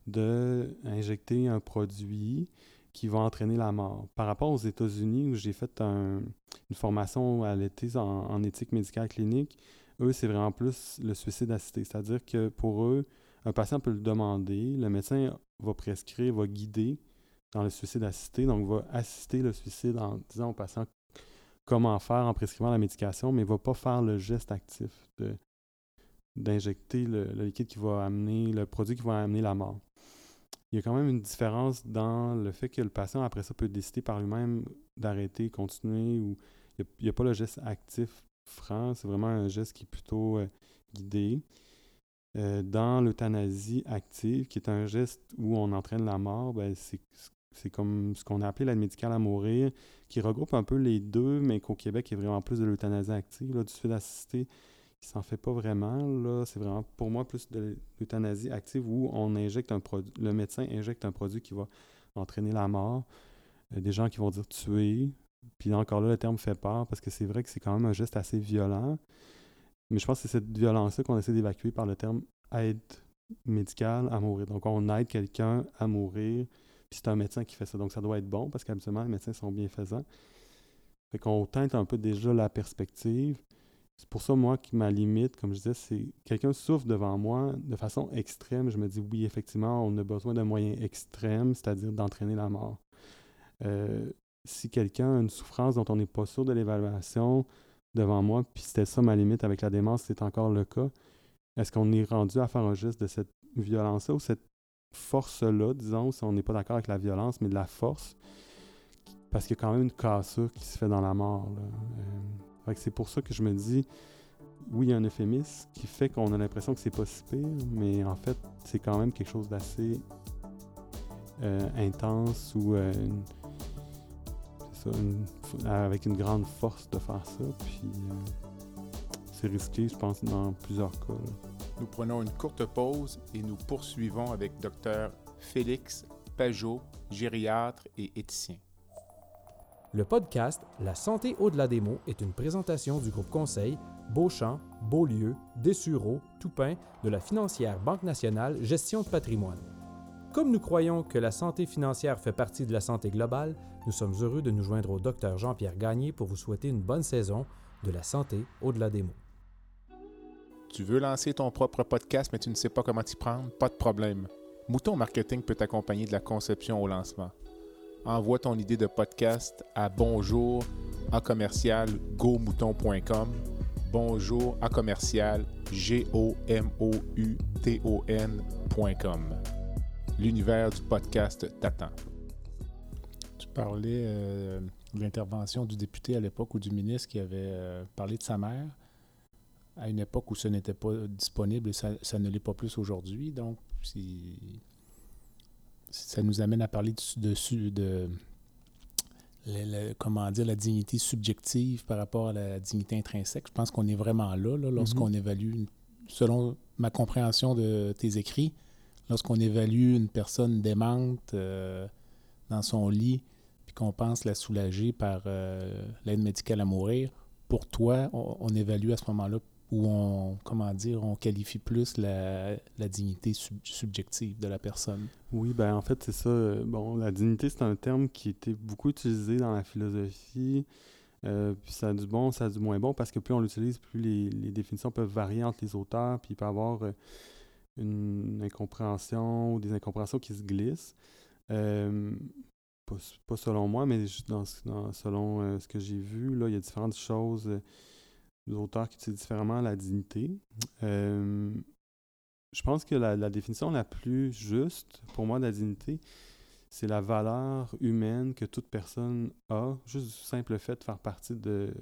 de injecter un produit qui va entraîner la mort. Par rapport aux États-Unis, où j'ai fait un- une formation à l'été en, en éthique médicale clinique, eux, c'est vraiment plus le suicide assisté. C'est-à-dire que pour eux, un patient peut le demander, le médecin va prescrire, va guider dans le suicide assisté, donc va assister le suicide en disant au patient comment faire en prescrivant la médication, mais ne va pas faire le geste actif d'injecter le, le liquide qui va amener, le produit qui va amener la mort. Il y a quand même une différence dans le fait que le patient, après ça, peut décider par lui-même d'arrêter, continuer, ou il n'y a, pas le geste actif franc, c'est vraiment un geste qui est plutôt euh, guidé. Euh, dans l'euthanasie active, qui est un geste où on entraîne la mort, ben, c'est c'est comme ce qu'on a appelé l'aide médicale à mourir, qui regroupe un peu les deux, mais qu'au Québec, il y a vraiment plus de l'euthanasie active. Là, du suicide assisté, il s'en fait pas vraiment. Là, c'est vraiment pour moi plus de l'euthanasie active où on injecte un produit, le médecin injecte un produit qui va entraîner la mort. Des gens qui vont dire tuer. Puis encore là, le terme fait peur parce que c'est vrai que c'est quand même un geste assez violent. Mais je pense que c'est cette violence-là qu'on essaie d'évacuer par le terme aide médicale à mourir. Donc, on aide quelqu'un à mourir puis c'est un médecin qui fait ça. Donc, ça doit être bon parce qu'habituellement, les médecins sont bienfaisants. Fait qu'on teinte un peu déjà la perspective. C'est pour ça, moi, qui ma limite, comme je disais, c'est quelqu'un souffre devant moi de façon extrême. Je me dis, oui, effectivement, on a besoin d'un moyen extrême, c'est-à-dire d'entraîner la mort. Euh, si quelqu'un a une souffrance dont on n'est pas sûr de l'évaluation devant moi, puis c'était ça ma limite avec la démence, c'est encore le cas, est-ce qu'on est rendu à faire un geste de cette violence-là ou cette force-là, disons, si on n'est pas d'accord avec la violence, mais de la force, parce qu'il y a quand même une cassure qui se fait dans la mort. Euh, c'est pour ça que je me dis, oui, il y a un euphémisme qui fait qu'on a l'impression que c'est pas si pire, mais en fait, c'est quand même quelque chose d'assez euh, intense ou euh, avec une grande force de faire ça. Puis c'est risqué, je pense, dans plusieurs cas. Nous prenons une courte pause et nous poursuivons avec Dr Félix Pajot, gériatre et éthicien. Le podcast La santé au-delà des mots est une présentation du groupe conseil Beauchamp, Beaulieu, Dessureau, Toupin de la financière Banque nationale Gestion de patrimoine. Comme nous croyons que la santé financière fait partie de la santé globale, nous sommes heureux de nous joindre au Dr Jean-Pierre Gagné pour vous souhaiter une bonne saison de la santé au-delà des mots. Tu veux lancer ton propre podcast, mais tu ne sais pas comment t'y prendre? Pas de problème. Mouton Marketing peut t'accompagner de la conception au lancement. Envoie ton idée de podcast à bonjour à commercial gomouton.com. Bonjour à commercial g. L'univers du podcast t'attend. Tu parlais euh, de l'intervention du député à l'époque ou du ministre qui avait euh, parlé de sa mère à une époque où ce n'était pas disponible et ça, ça ne l'est pas plus aujourd'hui. Donc, ça nous amène à parler de, de, de le, le, comment dire, la dignité subjective par rapport à la dignité intrinsèque. Je pense qu'on est vraiment là, là lorsqu'on mm -hmm. évalue, selon ma compréhension de tes écrits, lorsqu'on évalue une personne démente euh, dans son lit, puis qu'on pense la soulager par euh, l'aide médicale à mourir, pour toi, on, on évalue à ce moment-là où on, comment dire, on qualifie plus la, dignité subjective de la personne. Oui, ben en fait, c'est ça. Bon, la dignité, c'est un terme qui était beaucoup utilisé dans la philosophie. Euh, puis ça a du bon, ça a du moins bon, parce que plus on l'utilise, plus les, définitions peuvent varier entre les auteurs, puis il peut y avoir euh, une incompréhension ou des incompréhensions qui se glissent. Euh, pas, selon moi, mais dans, selon ce que j'ai vu, là, il y a différentes choses auteurs qui utilisent différemment la dignité. Euh, je pense que la, définition la plus juste pour moi de la dignité, c'est la valeur humaine que toute personne a, juste du simple fait de faire partie de,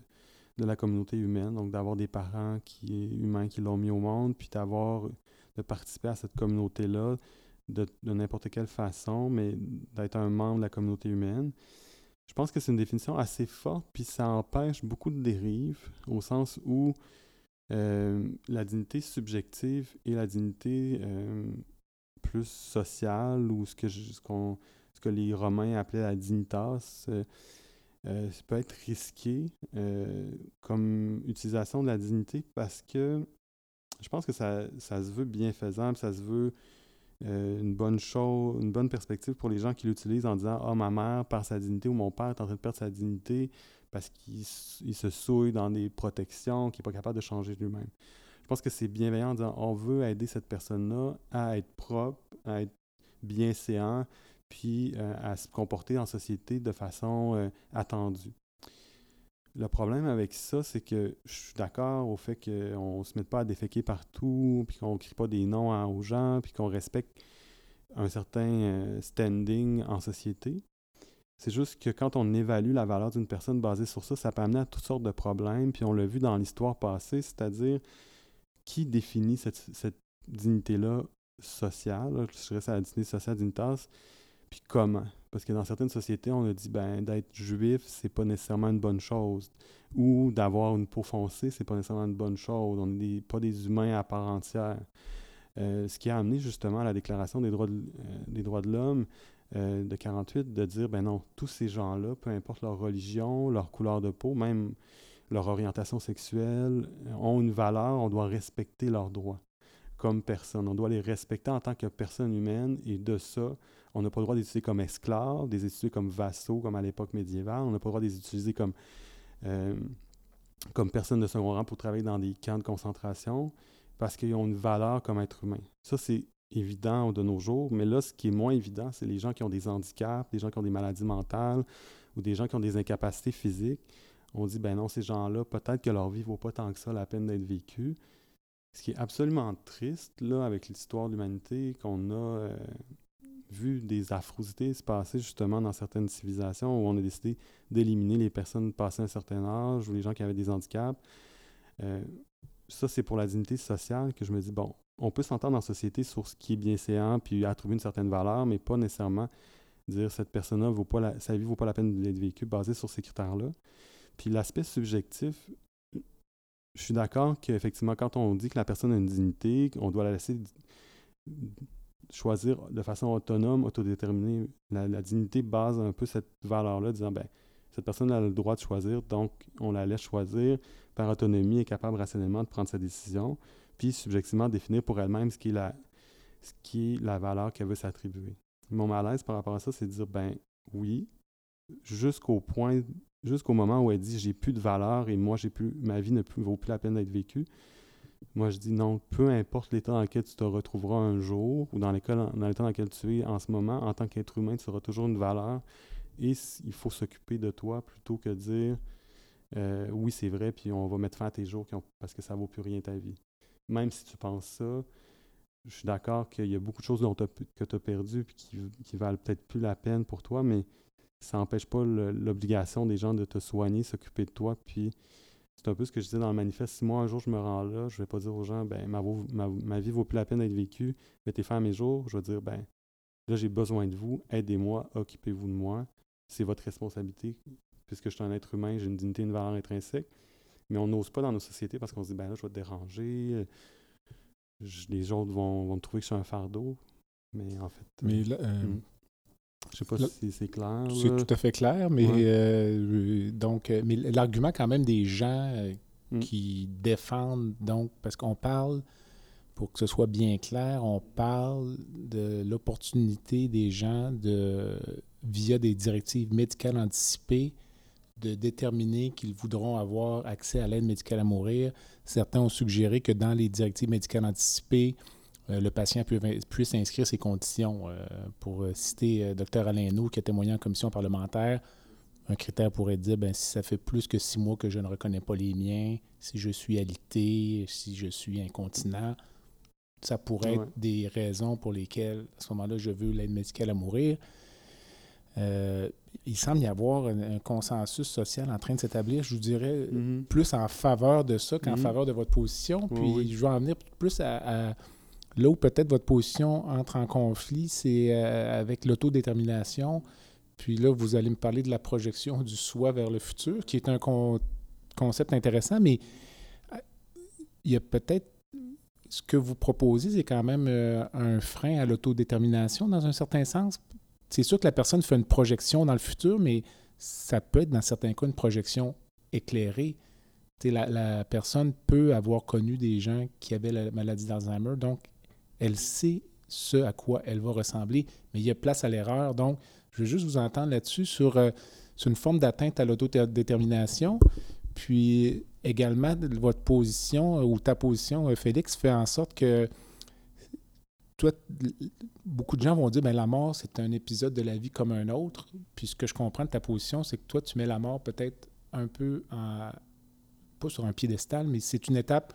de la communauté humaine, donc d'avoir des parents qui humains qui l'ont mis au monde, puis d'avoir de participer à cette communauté-là de, de n'importe quelle façon, mais d'être un membre de la communauté humaine. Je pense que c'est une définition assez forte, puis ça empêche beaucoup de dérives, au sens où euh, la dignité subjective et la dignité euh, plus sociale, ou ce que, ce, ce que les Romains appelaient la dignitas, euh, ça peut être risqué comme utilisation de la dignité parce que je pense que ça, ça se veut bienfaisant, ça se veut euh, une bonne chose, une bonne perspective pour les gens qui l'utilisent en disant Ah, ma mère perd sa dignité ou mon père est en train de perdre sa dignité parce qu'il se souille dans des protections, qu'il n'est pas capable de changer lui-même. Je pense que c'est bienveillant en disant On veut aider cette personne-là à être propre, à être bienséant, puis euh, à se comporter en société de façon euh, attendue. Le problème avec ça, c'est que je suis d'accord au fait qu'on ne se mette pas à déféquer partout, puis qu'on ne crie pas des noms aux gens, puis qu'on respecte un certain euh, standing en société. C'est juste que quand on évalue la valeur d'une personne basée sur ça, ça peut amener à toutes sortes de problèmes, puis on l'a vu dans l'histoire passée, c'est-à-dire qui définit cette, dignité-là sociale, je dirais ça la dignité sociale dignitas, puis comment? Parce que dans certaines sociétés, on a dit ben d'être juif, c'est pas nécessairement une bonne chose. Ou d'avoir une peau foncée, c'est pas nécessairement une bonne chose. On n'est pas des humains à part entière. Euh, ce qui a amené justement à la Déclaration des droits de, euh, des droits de l'homme euh, de 48 de dire ben non, tous ces gens-là, peu importe leur religion, leur couleur de peau, même leur orientation sexuelle, ont une valeur, on doit respecter leurs droits comme personne. On doit les respecter en tant que personne humaine et de ça, on n'a pas le droit de les utiliser comme esclaves, des utiliser comme vassaux, comme à l'époque médiévale. On n'a pas le droit de les utiliser comme, euh, comme personnes de second rang pour travailler dans des camps de concentration parce qu'ils ont une valeur comme être humain. Ça, c'est évident de nos jours, mais là, ce qui est moins évident, c'est les gens qui ont des handicaps, des gens qui ont des maladies mentales ou des gens qui ont des incapacités physiques. On dit, ben non, ces gens-là, peut-être que leur vie ne vaut pas tant que ça la peine d'être vécue. Ce qui est absolument triste, là, avec l'histoire de l'humanité, qu'on a euh, vu des affrosités se passer justement dans certaines civilisations où on a décidé d'éliminer les personnes passées un certain âge ou les gens qui avaient des handicaps. Euh, ça, c'est pour la dignité sociale que je me dis, bon, on peut s'entendre en société sur ce qui est bien séant puis trouver une certaine valeur, mais pas nécessairement dire cette personne-là, vaut pas la, sa vie vaut pas la peine d'être vécue basée sur ces critères-là. Puis l'aspect subjectif, je suis d'accord qu'effectivement, quand on dit que la personne a une dignité, on doit la laisser choisir de façon autonome, autodéterminée. La, dignité base un peu cette valeur-là, disant ben cette personne a le droit de choisir, donc on la laisse choisir par autonomie et capable rationnellement de prendre sa décision, puis subjectivement définir pour elle-même ce qui est la, ce qui est la valeur qu'elle veut s'attribuer. Mon malaise par rapport à ça, c'est de dire ben oui, jusqu'au point, jusqu'au moment où elle dit j'ai plus de valeur et moi j'ai plus, ma vie ne vaut plus la peine d'être vécue moi, je dis non, peu importe l'état dans lequel tu te retrouveras un jour ou dans l'état dans, dans lequel tu es en ce moment, en tant qu'être humain, tu auras toujours une valeur et il faut s'occuper de toi plutôt que dire euh, oui, c'est vrai, puis on va mettre fin à tes jours parce que ça ne vaut plus rien ta vie. Même si tu penses ça, je suis d'accord qu'il y a beaucoup de choses dont que tu as perdu et qui, qui valent peut-être plus la peine pour toi, mais ça n'empêche pas l'obligation des gens de te soigner, s'occuper de toi, puis c'est un peu ce que je disais dans le manifeste. Si moi, un jour, je me rends là, je vais pas dire aux gens, ben, ma, ma, ma vie vaut plus la peine d'être vécue, mettez fin à mes jours. Je vais dire, ben, là, j'ai besoin de vous, aidez-moi, occupez-vous de moi. C'est votre responsabilité. Puisque je suis un être humain, j'ai une dignité, une valeur intrinsèque. Mais on n'ose pas dans nos sociétés parce qu'on se dit, ben là, je vais te déranger. les autres vont, vont me trouver que je suis un fardeau. Mais en fait. Mais là, euh, hmm. Je sais pas si c'est clair. C'est tout à fait clair, mais euh, donc, euh, mais l'argument quand même des gens euh, Mm. qui défendent, donc, parce qu'on parle, pour que ce soit bien clair, on parle de l'opportunité des gens de, via des directives médicales anticipées, de déterminer qu'ils voudront avoir accès à l'aide médicale à mourir. Certains ont suggéré que dans les directives médicales anticipées, le patient puisse inscrire ses conditions. Euh, pour euh, citer euh, Dr Alain Nou, qui a témoigné en commission parlementaire, un critère pourrait dire ben, si ça fait plus que six mois que je ne reconnais pas les miens, si je suis alité, si je suis incontinent, ça pourrait Ouais. être des raisons pour lesquelles, à ce moment-là, je veux l'aide médicale à mourir. Euh, il semble y avoir un, un consensus social en train de s'établir, je vous dirais, Mhm. plus en faveur de ça qu'en Mhm. faveur de votre position. Puis oui. je vais en venir plus à, à- là où peut-être votre position entre en conflit, c'est euh, avec l'autodétermination. Puis là, vous allez me parler de la projection du soi vers le futur, qui est un con- concept intéressant, mais euh, il y a peut-être ce que vous proposez, c'est quand même euh, un frein à l'autodétermination dans un certain sens. C'est sûr que la personne fait une projection dans le futur, mais ça peut être dans certains cas une projection éclairée. La, la personne peut avoir connu des gens qui avaient la maladie d'Alzheimer, donc elle sait ce à quoi elle va ressembler, mais il y a place à l'erreur. Donc, je veux juste vous entendre là-dessus sur, euh, une forme d'atteinte à l'autodétermination. Puis également, votre position euh, ou ta position, euh, Félix, fait en sorte que toi, beaucoup de gens vont dire ben la mort, c'est un épisode de la vie comme un autre. Puis ce que je comprends de ta position, c'est que toi, tu mets la mort peut-être un peu en, pas sur un piédestal, mais c'est une étape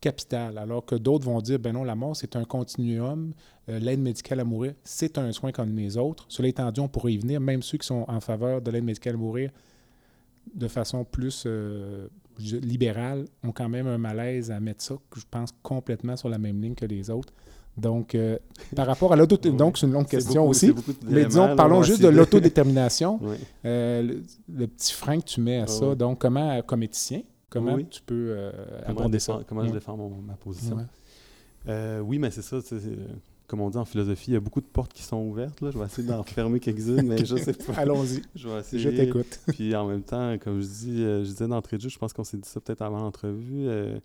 capitale. Alors que d'autres vont dire ben non, la mort, c'est un continuum. Euh, l'aide médicale à mourir, c'est un soin comme les autres. Cela étant dit, on pourrait y venir, même ceux qui sont en faveur de l'aide médicale à mourir de façon plus euh, libérale ont quand même un malaise à mettre ça, que je pense, complètement sur la même ligne que les autres. Donc, euh, par rapport à l'auto... Ouais. Donc, c'est une longue question beaucoup- aussi. Mais disons, parlons juste de l'autodétermination. Ouais. Euh, le, le petit frein que tu mets à Ah ça. Donc, comment, comme éthicien, comment Oui. tu peux euh, Comment, aborder défend- ça? comment je défends mon- ma position? Ouais. Euh, oui, mais c'est ça. comme on dit en philosophie, il y a beaucoup de portes qui sont ouvertes. Là. Je vais essayer d'en fermer quelques-unes, mais je sais pas. Allons-y, Je vais essayer. je t'écoute. Puis en même temps, comme je dis, euh, je disais d'entrée de jeu, je pense qu'on s'est dit ça peut-être avant l'entrevue. euh,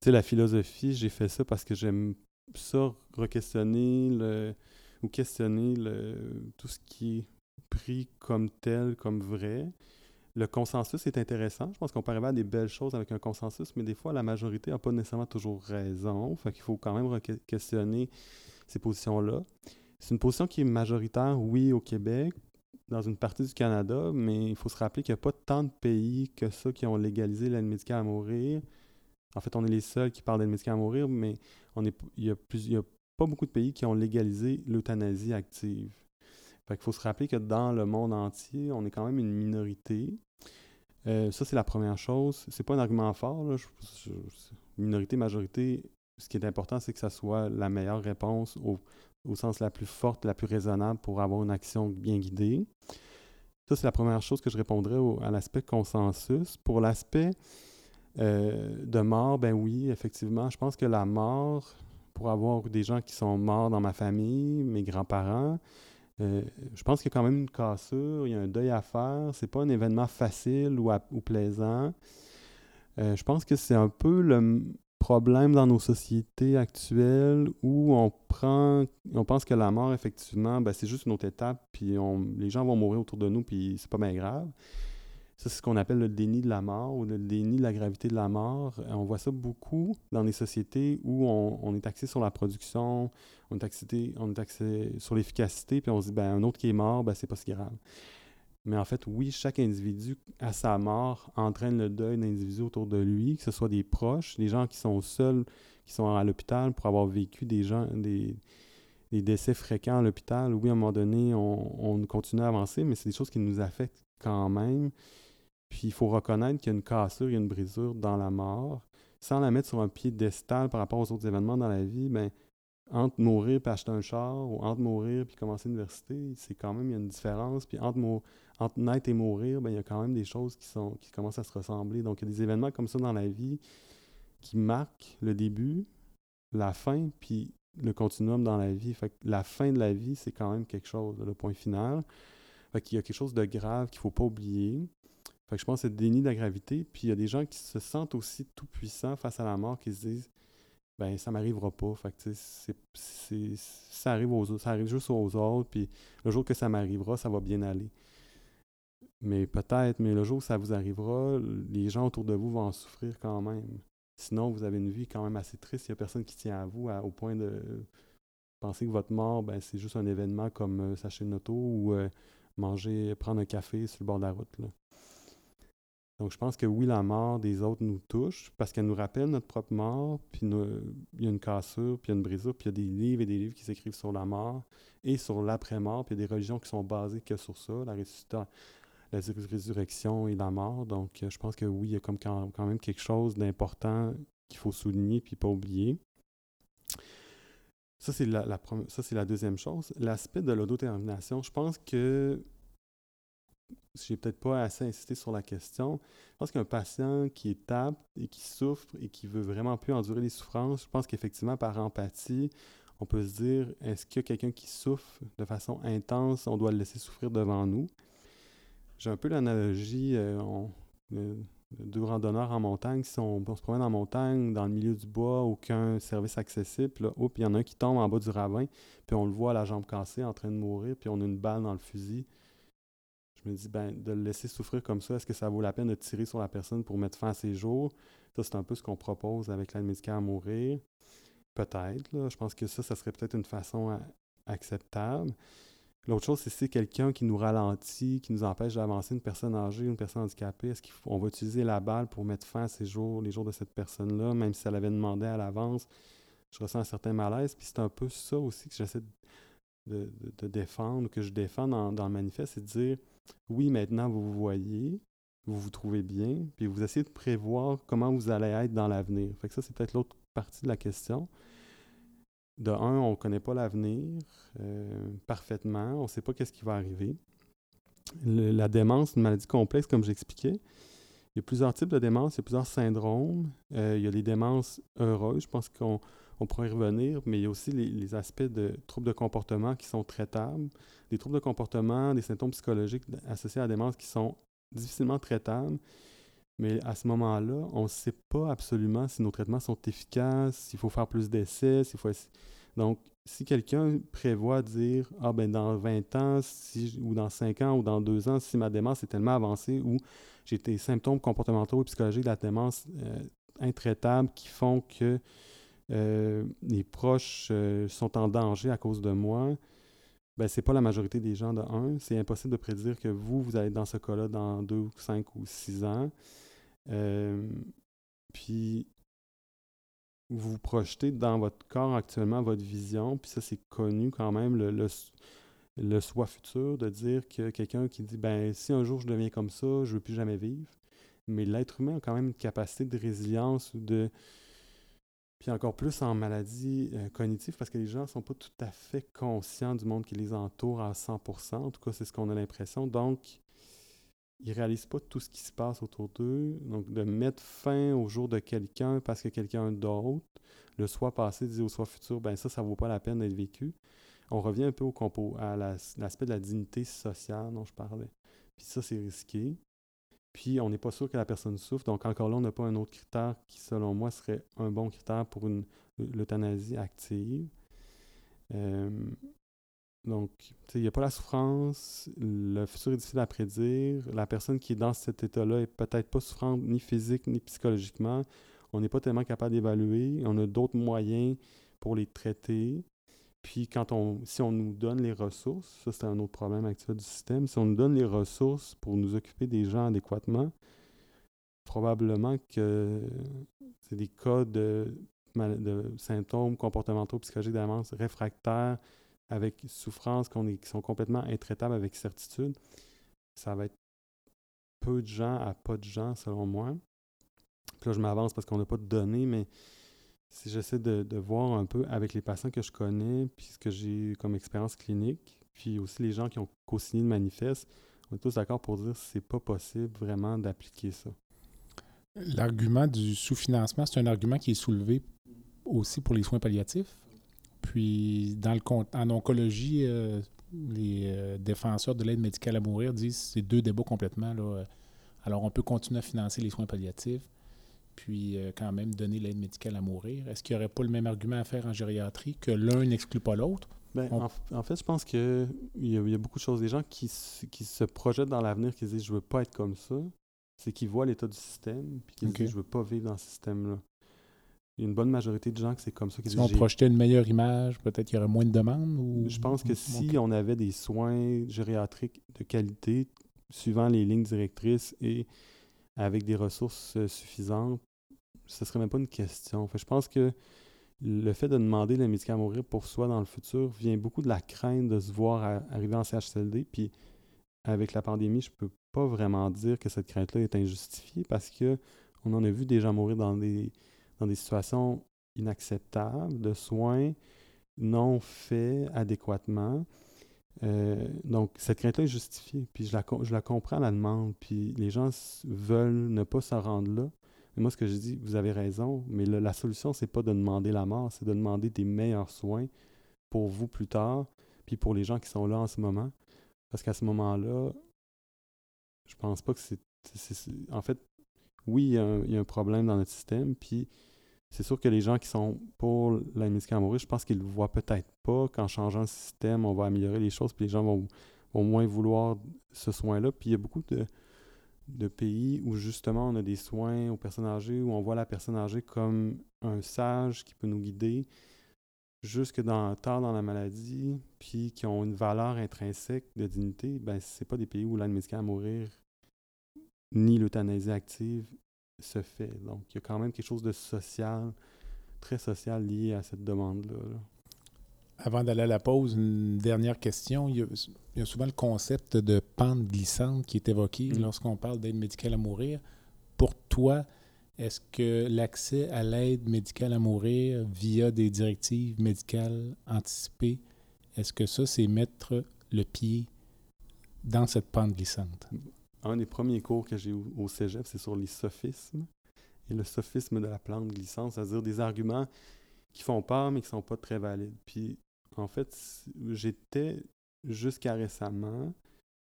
tu sais, la philosophie, j'ai fait ça parce que j'aime ça, re-questionner le, ou questionner le, tout ce qui est pris comme tel, comme vrai. Le consensus est intéressant. Je pense qu'on peut arriver à des belles choses avec un consensus, mais des fois, la majorité n'a pas nécessairement toujours raison. Fait qu'il faut quand même re-questionner ces positions-là. C'est une position qui est majoritaire, oui, au Québec, dans une partie du Canada, mais il faut se rappeler qu'il n'y a pas tant de pays que ça qui ont légalisé l'aide médicale à mourir. En fait, on est les seuls qui parlent d'aide médicale à mourir, mais il n'y a pas beaucoup de pays qui ont légalisé l'euthanasie active. Fait qu'il faut se rappeler que dans le monde entier, on est quand même une minorité. Euh, ça, c'est la première chose. C'est pas un argument fort. Minorité, majorité, ce qui est important, c'est que ça soit la meilleure réponse au, au sens la plus forte, la plus raisonnable pour avoir une action bien guidée. Ça, c'est la première chose que je répondrais au- à l'aspect consensus. Pour l'aspect euh, de mort, ben oui, effectivement, je pense que la mort, pour avoir des gens qui sont morts dans ma famille, mes grands-parents, euh, je pense qu'il y a quand même une cassure, il y a un deuil à faire. C'est pas un événement facile ou, plaisant. Euh, je pense que c'est un peu le problème dans nos sociétés actuelles où on prend, on pense que la mort, effectivement, ben, c'est juste une autre étape, puis les gens vont mourir autour de nous, puis c'est pas bien grave. Ça, c'est ce qu'on appelle le déni de la mort ou le déni de la gravité de la mort. Euh, On voit ça beaucoup dans les sociétés où on, est axé sur la production, on est axé, on est axé sur l'efficacité, puis on se dit, ben, un autre qui est mort, ben, c'est pas si grave. Mais en fait, oui, chaque individu, à sa mort, entraîne le deuil d'individus autour de lui, que ce soit des proches, des gens qui sont seuls, qui sont à l'hôpital pour avoir vécu des gens, des décès fréquents à l'hôpital. Oui, à un moment donné, on, on continue à avancer, mais c'est des choses qui nous affectent quand même. Puis il faut reconnaître qu'il y a une cassure, il y a une brisure dans la mort. Sans la mettre sur un piédestal par rapport aux autres événements dans la vie, ben, entre mourir puis acheter un char, ou entre mourir puis commencer l'université, c'est quand même, il y a une différence. Puis entre, entre naître et mourir, ben, il y a quand même des choses qui, sont, qui commencent à se ressembler. Donc il y a des événements comme ça dans la vie qui marquent le début, la fin, puis le continuum dans la vie. Fait que la fin de la vie, c'est quand même quelque chose, le point final. Fait qu'il y a quelque chose de grave qu'il ne faut pas oublier. Fait que je pense que c'est déni de la gravité. Puis il y a des gens qui se sentent aussi tout puissants face à la mort, qui se disent ben ça m'arrivera pas. Fait que ça arrive aux ça arrive juste aux autres, puis le jour que ça m'arrivera, ça va bien aller. Mais peut-être, mais le jour où ça vous arrivera, les gens autour de vous vont en souffrir quand même. Sinon, vous avez une vie quand même assez triste. Il n'y a personne qui tient à vous au point de penser que votre mort, ben, c'est juste un événement comme euh, s'acheter une auto ou euh, manger, prendre un café sur le bord de la route. Là. Donc, je pense que oui, la mort des autres nous touche parce qu'elle nous rappelle notre propre mort, puis il y a une cassure, puis il y a une brisure, puis il y a des livres et des livres qui s'écrivent sur la mort et sur l'après-mort, puis il y a des religions qui sont basées que sur ça, la, la résurrection et la mort. Donc, je pense que oui, il y a comme quand, même quelque chose d'important qu'il faut souligner puis pas oublier. Ça, c'est la, la deuxième chose. L'aspect de l'autodétermination, je pense que j'ai peut-être pas assez insisté sur la question. Je pense qu'un patient qui est apte et qui souffre et qui veut vraiment plus endurer les souffrances, je pense qu'effectivement, par empathie, on peut se dire est-ce qu'il y a quelqu'un qui souffre de façon intense, on doit le laisser souffrir devant nous J'ai un peu l'analogie euh, de, deux randonneurs en montagne. Si on, se promène en montagne, dans le milieu du bois, aucun service accessible, il y en a un qui tombe en bas du ravin, puis on le voit à la jambe cassée en train de mourir, puis on a une balle dans le fusil je me dis, ben, de le laisser souffrir comme ça, est-ce que ça vaut la peine de tirer sur la personne pour mettre fin à ses jours? Ça, c'est un peu ce qu'on propose avec l'aide médicale à mourir. Peut-être. Je pense que ça, ça serait peut-être une façon acceptable. L'autre chose, c'est si quelqu'un qui nous ralentit, qui nous empêche d'avancer, une personne âgée, une personne handicapée, est-ce qu'on va utiliser la balle pour mettre fin à ses jours, les jours de cette personne-là, même si elle avait demandé à l'avance? Je ressens un certain malaise. Puis c'est un peu ça aussi que j'essaie de, défendre, que je défends dans, dans le manifeste, c'est de dire oui, maintenant vous vous voyez, vous vous trouvez bien, puis vous essayez de prévoir comment vous allez être dans l'avenir. Fait que ça, c'est peut-être l'autre partie de la question. De un, on ne connaît pas l'avenir euh, parfaitement, on ne sait pas qu'est-ce qui va arriver. la démence, une maladie complexe, comme j'expliquais. Il y a plusieurs types de démence, il y a plusieurs syndromes. Euh, il y a les démences heureuses, je pense qu'on on pourrait y revenir, mais il y a aussi les, aspects de troubles de comportement qui sont traitables, des troubles de comportement, des symptômes psychologiques associés à la démence qui sont difficilement traitables. Mais à ce moment-là, on ne sait pas absolument si nos traitements sont efficaces, s'il faut faire plus d'essais, s'il faut... Donc, si quelqu'un prévoit dire Ah, ben dans 20 ans, ou dans 5 ans, ou dans 2 ans, si ma démence est tellement avancée ou j'ai des symptômes comportementaux et psychologiques de la démence euh, intraitables qui font que les proches euh, sont en danger à cause de moi, ben, ce n'est pas la majorité des gens de un. C'est impossible de prédire que vous, vous allez être dans ce cas-là dans deux, cinq ou six ans. Euh, puis, vous vous projetez dans votre corps actuellement, votre vision, puis ça, c'est connu quand même, le, le, le soi futur, de dire que quelqu'un qui dit, ben si un jour je deviens comme ça, je ne veux plus jamais vivre. Mais l'être humain a quand même une capacité de résilience ou de puis encore plus en maladie euh, cognitive, parce que les gens ne sont pas tout à fait conscients du monde qui les entoure à 100%. En tout cas, c'est ce qu'on a l'impression. Donc, ils ne réalisent pas tout ce qui se passe autour d'eux. Donc, de mettre fin au jour de quelqu'un parce que quelqu'un d'autre, le soir passé dit au soir futur, ben ça, ça ne vaut pas la peine d'être vécu. On revient un peu au compo, à l'aspect de la dignité sociale dont je parlais. Puis ça, c'est risqué. Puis on n'est pas sûr que la personne souffre. Donc encore là, on n'a pas un autre critère qui, selon moi, serait un bon critère pour une l'euthanasie active. Euh, donc, il n'y a pas la souffrance, le futur est difficile à prédire. La personne qui est dans cet état-là est peut-être pas souffrante ni physique ni psychologiquement. On n'est pas tellement capable d'évaluer. On a d'autres moyens pour les traiter. Puis quand on, si on nous donne les ressources, ça c'est un autre problème actuel du système, si on nous donne les ressources pour nous occuper des gens adéquatement, probablement que c'est des cas de, symptômes comportementaux psychologiques d'avance réfractaires avec souffrance qu'on qui sont complètement intraitables avec certitude. Ça va être peu de gens à pas de gens, selon moi. Puis là, je m'avance parce qu'on n'a pas de données, mais si j'essaie de, voir un peu avec les patients que je connais, puis ce que j'ai comme expérience clinique, puis aussi les gens qui ont co-signé le manifeste, on est tous d'accord pour dire que c'est pas possible vraiment d'appliquer ça. L'argument du sous-financement, c'est un argument qui est soulevé aussi pour les soins palliatifs. Puis, dans le, en oncologie, euh, les euh, défenseurs de l'aide médicale à mourir disent que c'est deux débats complètement là, Alors, on peut continuer à financer les soins palliatifs, puis euh, quand même donner l'aide médicale à mourir. Est-ce qu'il n'y aurait pas le même argument à faire en gériatrie, que l'un n'exclut pas l'autre? Ben, en, fait, je pense qu'il y, a, y a beaucoup de choses. Des gens qui, qui se projettent dans l'avenir, qui se disent « je veux pas être comme ça », c'est qu'ils voient l'état du système, puis qu'ils se disent « je veux pas vivre dans ce système-là ». Il y a une bonne majorité de gens que c'est comme ça. Si on projetait une meilleure image, peut-être qu'il y aurait moins de demandes? Ou... Je pense que si on avait des soins gériatriques de qualité, suivant les lignes directrices et avec des ressources euh, suffisantes, ce serait même pas une question. je pense que le fait de demander le médicament à mourir pour soi dans le futur vient beaucoup de la crainte de se voir arriver en CHSLD. Puis avec la pandémie, je peux pas vraiment dire que cette crainte-là est injustifiée parce que on en a vu des gens mourir dans des, dans des situations inacceptables de soins non faits adéquatement. Euh, donc, cette crainte-là est justifiée. Puis je la, je la comprends la demande. Puis les gens veulent ne pas se rendre là. Mais moi, ce que je dis, vous avez raison, mais la solution, c'est pas de demander la mort, c'est de demander des meilleurs soins pour vous plus tard, puis pour les gens qui sont là en ce moment. Parce qu'à ce moment-là, je pense pas que c'est. En fait, oui, il y, a un, problème dans notre système, puis c'est sûr que les gens qui sont pour la à mourir, je pense qu'ils le voient peut-être pas qu'en changeant le système, on va améliorer les choses, puis les gens vont, moins vouloir ce soin-là. Puis il y a beaucoup de, pays où justement on a des soins aux personnes âgées, où on voit la personne âgée comme un sage qui peut nous guider jusque dans, tard dans la maladie, puis qui ont une valeur intrinsèque de dignité, ben c'est pas des pays où l'aide médicale à mourir ni l'euthanasie active se fait. Donc il y a quand même quelque chose de social, très social lié à cette demande-là. là avant d'aller à la pause, une dernière question. Il y a, souvent le concept de pente glissante qui est évoqué mm. lorsqu'on parle d'aide médicale à mourir. Pour toi, est-ce que l'accès à l'aide médicale à mourir via des directives médicales anticipées, est-ce que ça, c'est mettre le pied dans cette pente glissante? Un des premiers cours que j'ai au cégep, c'est sur les sophismes. Et le sophisme de la plante glissante, c'est-à-dire des arguments qui font peur, mais qui sont pas très valides. Puis en fait, j'étais jusqu'à récemment,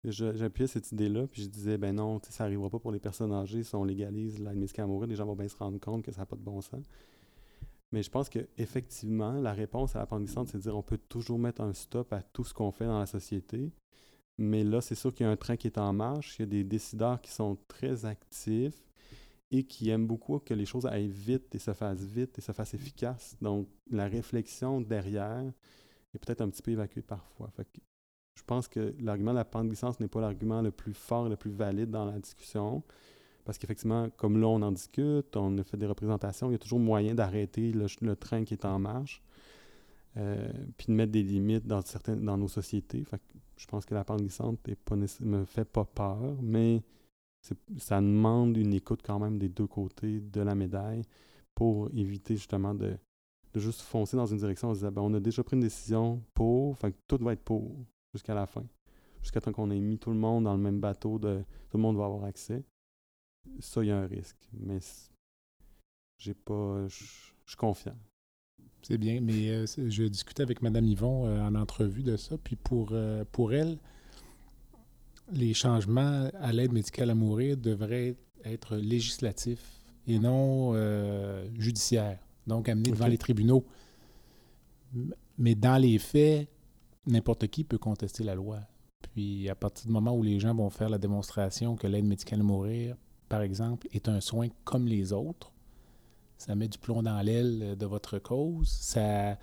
j'appuyais cette idée-là, puis je disais, ben non, ça n'arrivera pas pour les personnes âgées si on légalise la mourir, les gens vont bien se rendre compte que ça n'a pas de bon sens. Mais je pense qu'effectivement, la réponse à la pandémie, c'est de dire on peut toujours mettre un stop à tout ce qu'on fait dans la société. Mais là, c'est sûr qu'il y a un train qui est en marche, il y a des décideurs qui sont très actifs et qui aiment beaucoup que les choses aillent vite et se fassent vite et se fassent efficaces. Donc, la réflexion derrière, est peut-être un petit peu évacué parfois. je pense que l'argument de la pente glissante n'est pas l'argument le plus fort, le plus valide dans la discussion. Parce qu'effectivement, comme là, on en discute, on a fait des représentations, il y a toujours moyen d'arrêter le, train qui est en marche, euh, puis de mettre des limites dans, certaines, dans nos sociétés. Je pense que la pente glissante ne me fait pas peur, mais ça demande une écoute quand même des deux côtés de la médaille pour éviter justement de, juste foncer dans une direction en disant ben, on a déjà pris une décision pour, fait tout va être pour jusqu'à la fin. Jusqu'à temps qu'on ait mis tout le monde dans le même bateau, de, tout le monde va avoir accès. Ça, il y a un risque. Mais j'ai pas. Je suis confiant. C'est bien, mais euh, je discutais avec Mme Yvon euh, en entrevue de ça, puis pour, euh, pour elle, les changements à l'aide médicale à mourir devraient être législatifs et non judiciaires donc amené devant les tribunaux. Mais dans les faits, n'importe qui peut contester la loi. Puis à partir du moment où les gens vont faire la démonstration que l'aide médicale à mourir, par exemple, est un soin comme les autres, ça met du plomb dans l'aile de votre cause. Ça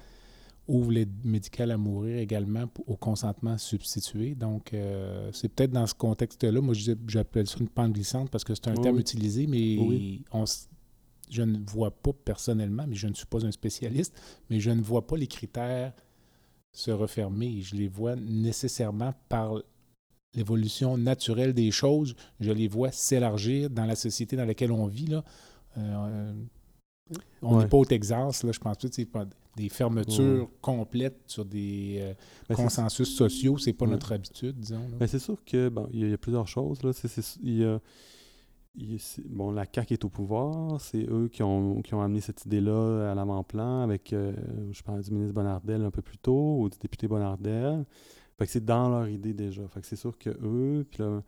ouvre l'aide médicale à mourir également au consentement substitué. Donc, euh, c'est peut-être dans ce contexte-là, moi j'appelle ça une pente glissante parce que c'est un terme utilisé, mais on, je ne vois pas personnellement, mais je ne suis pas un spécialiste, mais je ne vois pas les critères se refermer. Je les vois nécessairement par l'évolution naturelle des choses. Je les vois s'élargir dans la société dans laquelle on vit. Là. Euh, on n'est pas au Texas, là, je pense que des fermetures complètes sur des euh, ben, consensus sociaux, c'est pas notre habitude, disons. Ben, c'est sûr que bon, il y, a plusieurs choses. Là. il y a bon, la CAQ est au pouvoir, c'est eux qui ont, qui ont amené cette idée-là à l'avant-plan avec, euh, je parlais du ministre Bonardel un peu plus tôt, ou du député Bonardel. Fait que c'est dans leur idée déjà. Fait que c'est sûr que eux, puis là,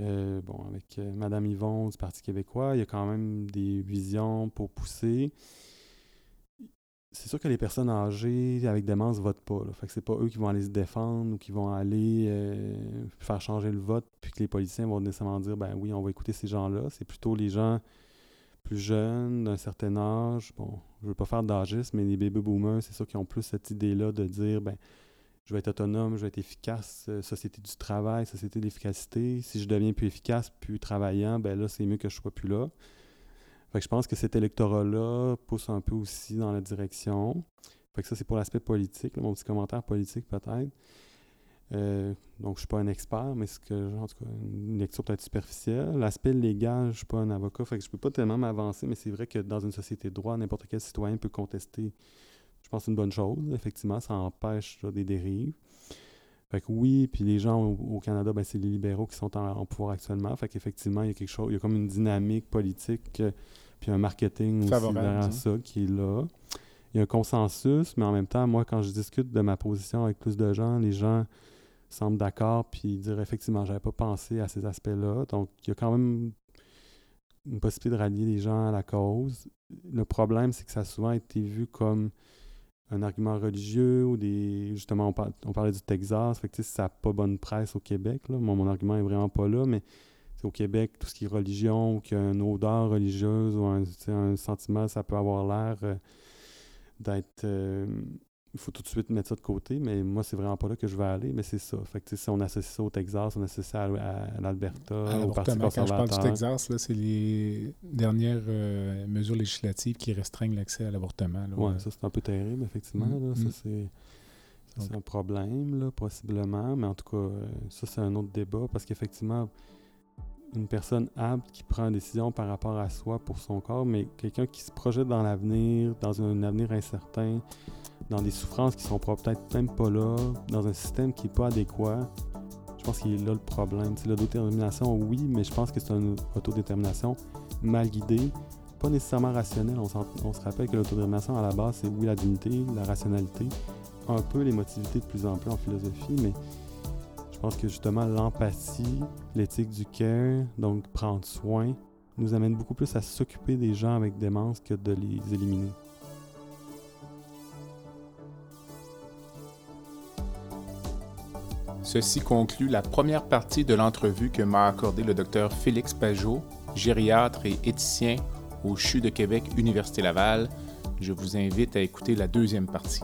Euh, bon, avec euh, Madame Yvon du Parti québécois, il y a quand même des visions pour pousser. C'est sûr que les personnes âgées avec démence votent pas. Là. Fait que c'est pas eux qui vont aller se défendre ou qui vont aller euh, faire changer le vote, puis que les politiciens vont nécessairement dire ben oui, on va écouter ces gens-là. C'est plutôt les gens plus jeunes, d'un certain âge. Bon, je veux pas faire d'âgisme, mais les baby boomers, c'est sûr qu'ils ont plus cette idée-là de dire ben je vais être autonome, je vais être efficace, euh, société du travail, société de l'efficacité. Si je deviens plus efficace, plus travaillant, ben là, c'est mieux que je sois plus là. Fait que je pense que cet électorat-là pousse un peu aussi dans la direction. Fait que ça, c'est pour l'aspect politique, mon petit commentaire politique peut-être. Euh, donc, je suis pas un expert, mais c'est que, en tout cas, une lecture peut-être superficielle. L'aspect légal, je suis pas un avocat, fait que je peux pas tellement m'avancer, mais c'est vrai que dans une société de droit, n'importe quel citoyen peut contester je pense que c'est une bonne chose. Effectivement, ça empêche des dérives. Fait que oui, puis les gens au, Canada, ben, c'est les libéraux qui sont en, pouvoir actuellement. Fait qu'effectivement, il y a quelque chose, il y a comme une dynamique politique, euh, puis un marketing aussi derrière ça qui est là. Il y a un consensus, mais en même temps, moi, quand je discute de ma position avec plus de gens, les gens semblent d'accord, puis dire effectivement, j'avais pas pensé à ces aspects-là. Donc, il y a quand même une possibilité de rallier les gens à la cause. Le problème, c'est que ça a souvent été vu comme un argument religieux ou des. Justement, on, parlait du Texas. Fait que, ça n'a pas bonne presse au Québec. Là. mon argument est vraiment pas là, mais au Québec, tout ce qui est religion ou qu'il y a une odeur religieuse ou un, un sentiment, ça peut avoir l'air euh, d'être. Euh, il faut tout de suite mettre ça de côté, mais moi, c'est vraiment pas là que je vais aller, mais c'est ça. Fait que, si on associe ça au Texas, on associe ça à, l'Alberta, au Parti conservateur. Quand je parle du Texas, c'est les dernières euh, mesures législatives qui restreignent l'accès à l'avortement. Oui, ça, c'est un peu terrible, effectivement. Là. Ça, mm-hmm. c'est... un problème, là, possiblement. Mais en tout cas, euh, ça, c'est un autre débat parce qu'effectivement, une personne apte qui prend une décision par rapport à soi pour son corps, mais quelqu'un qui se projette dans l'avenir, dans un avenir incertain, dans des souffrances qui sont peut-être même pas là, dans un système qui n'est pas adéquat, je pense qu'il est là le problème. L'autodétermination, oui, mais je pense que c'est une autodétermination mal guidée, pas nécessairement rationnelle. On, on se rappelle que l'autodétermination, à la base, c'est oui, la dignité, la rationalité, un peu l'émotivité de plus en plus en philosophie, mais je pense que justement l'empathie, l'éthique du care, donc prendre soin, nous amène beaucoup plus à s'occuper des gens avec démence que de les éliminer. Ceci conclut la première partie de l'entrevue que m'a accordé le docteur Félix Pajot, gériatre et éthicien au CHU de Québec, Université Laval. Je vous invite à écouter la deuxième partie.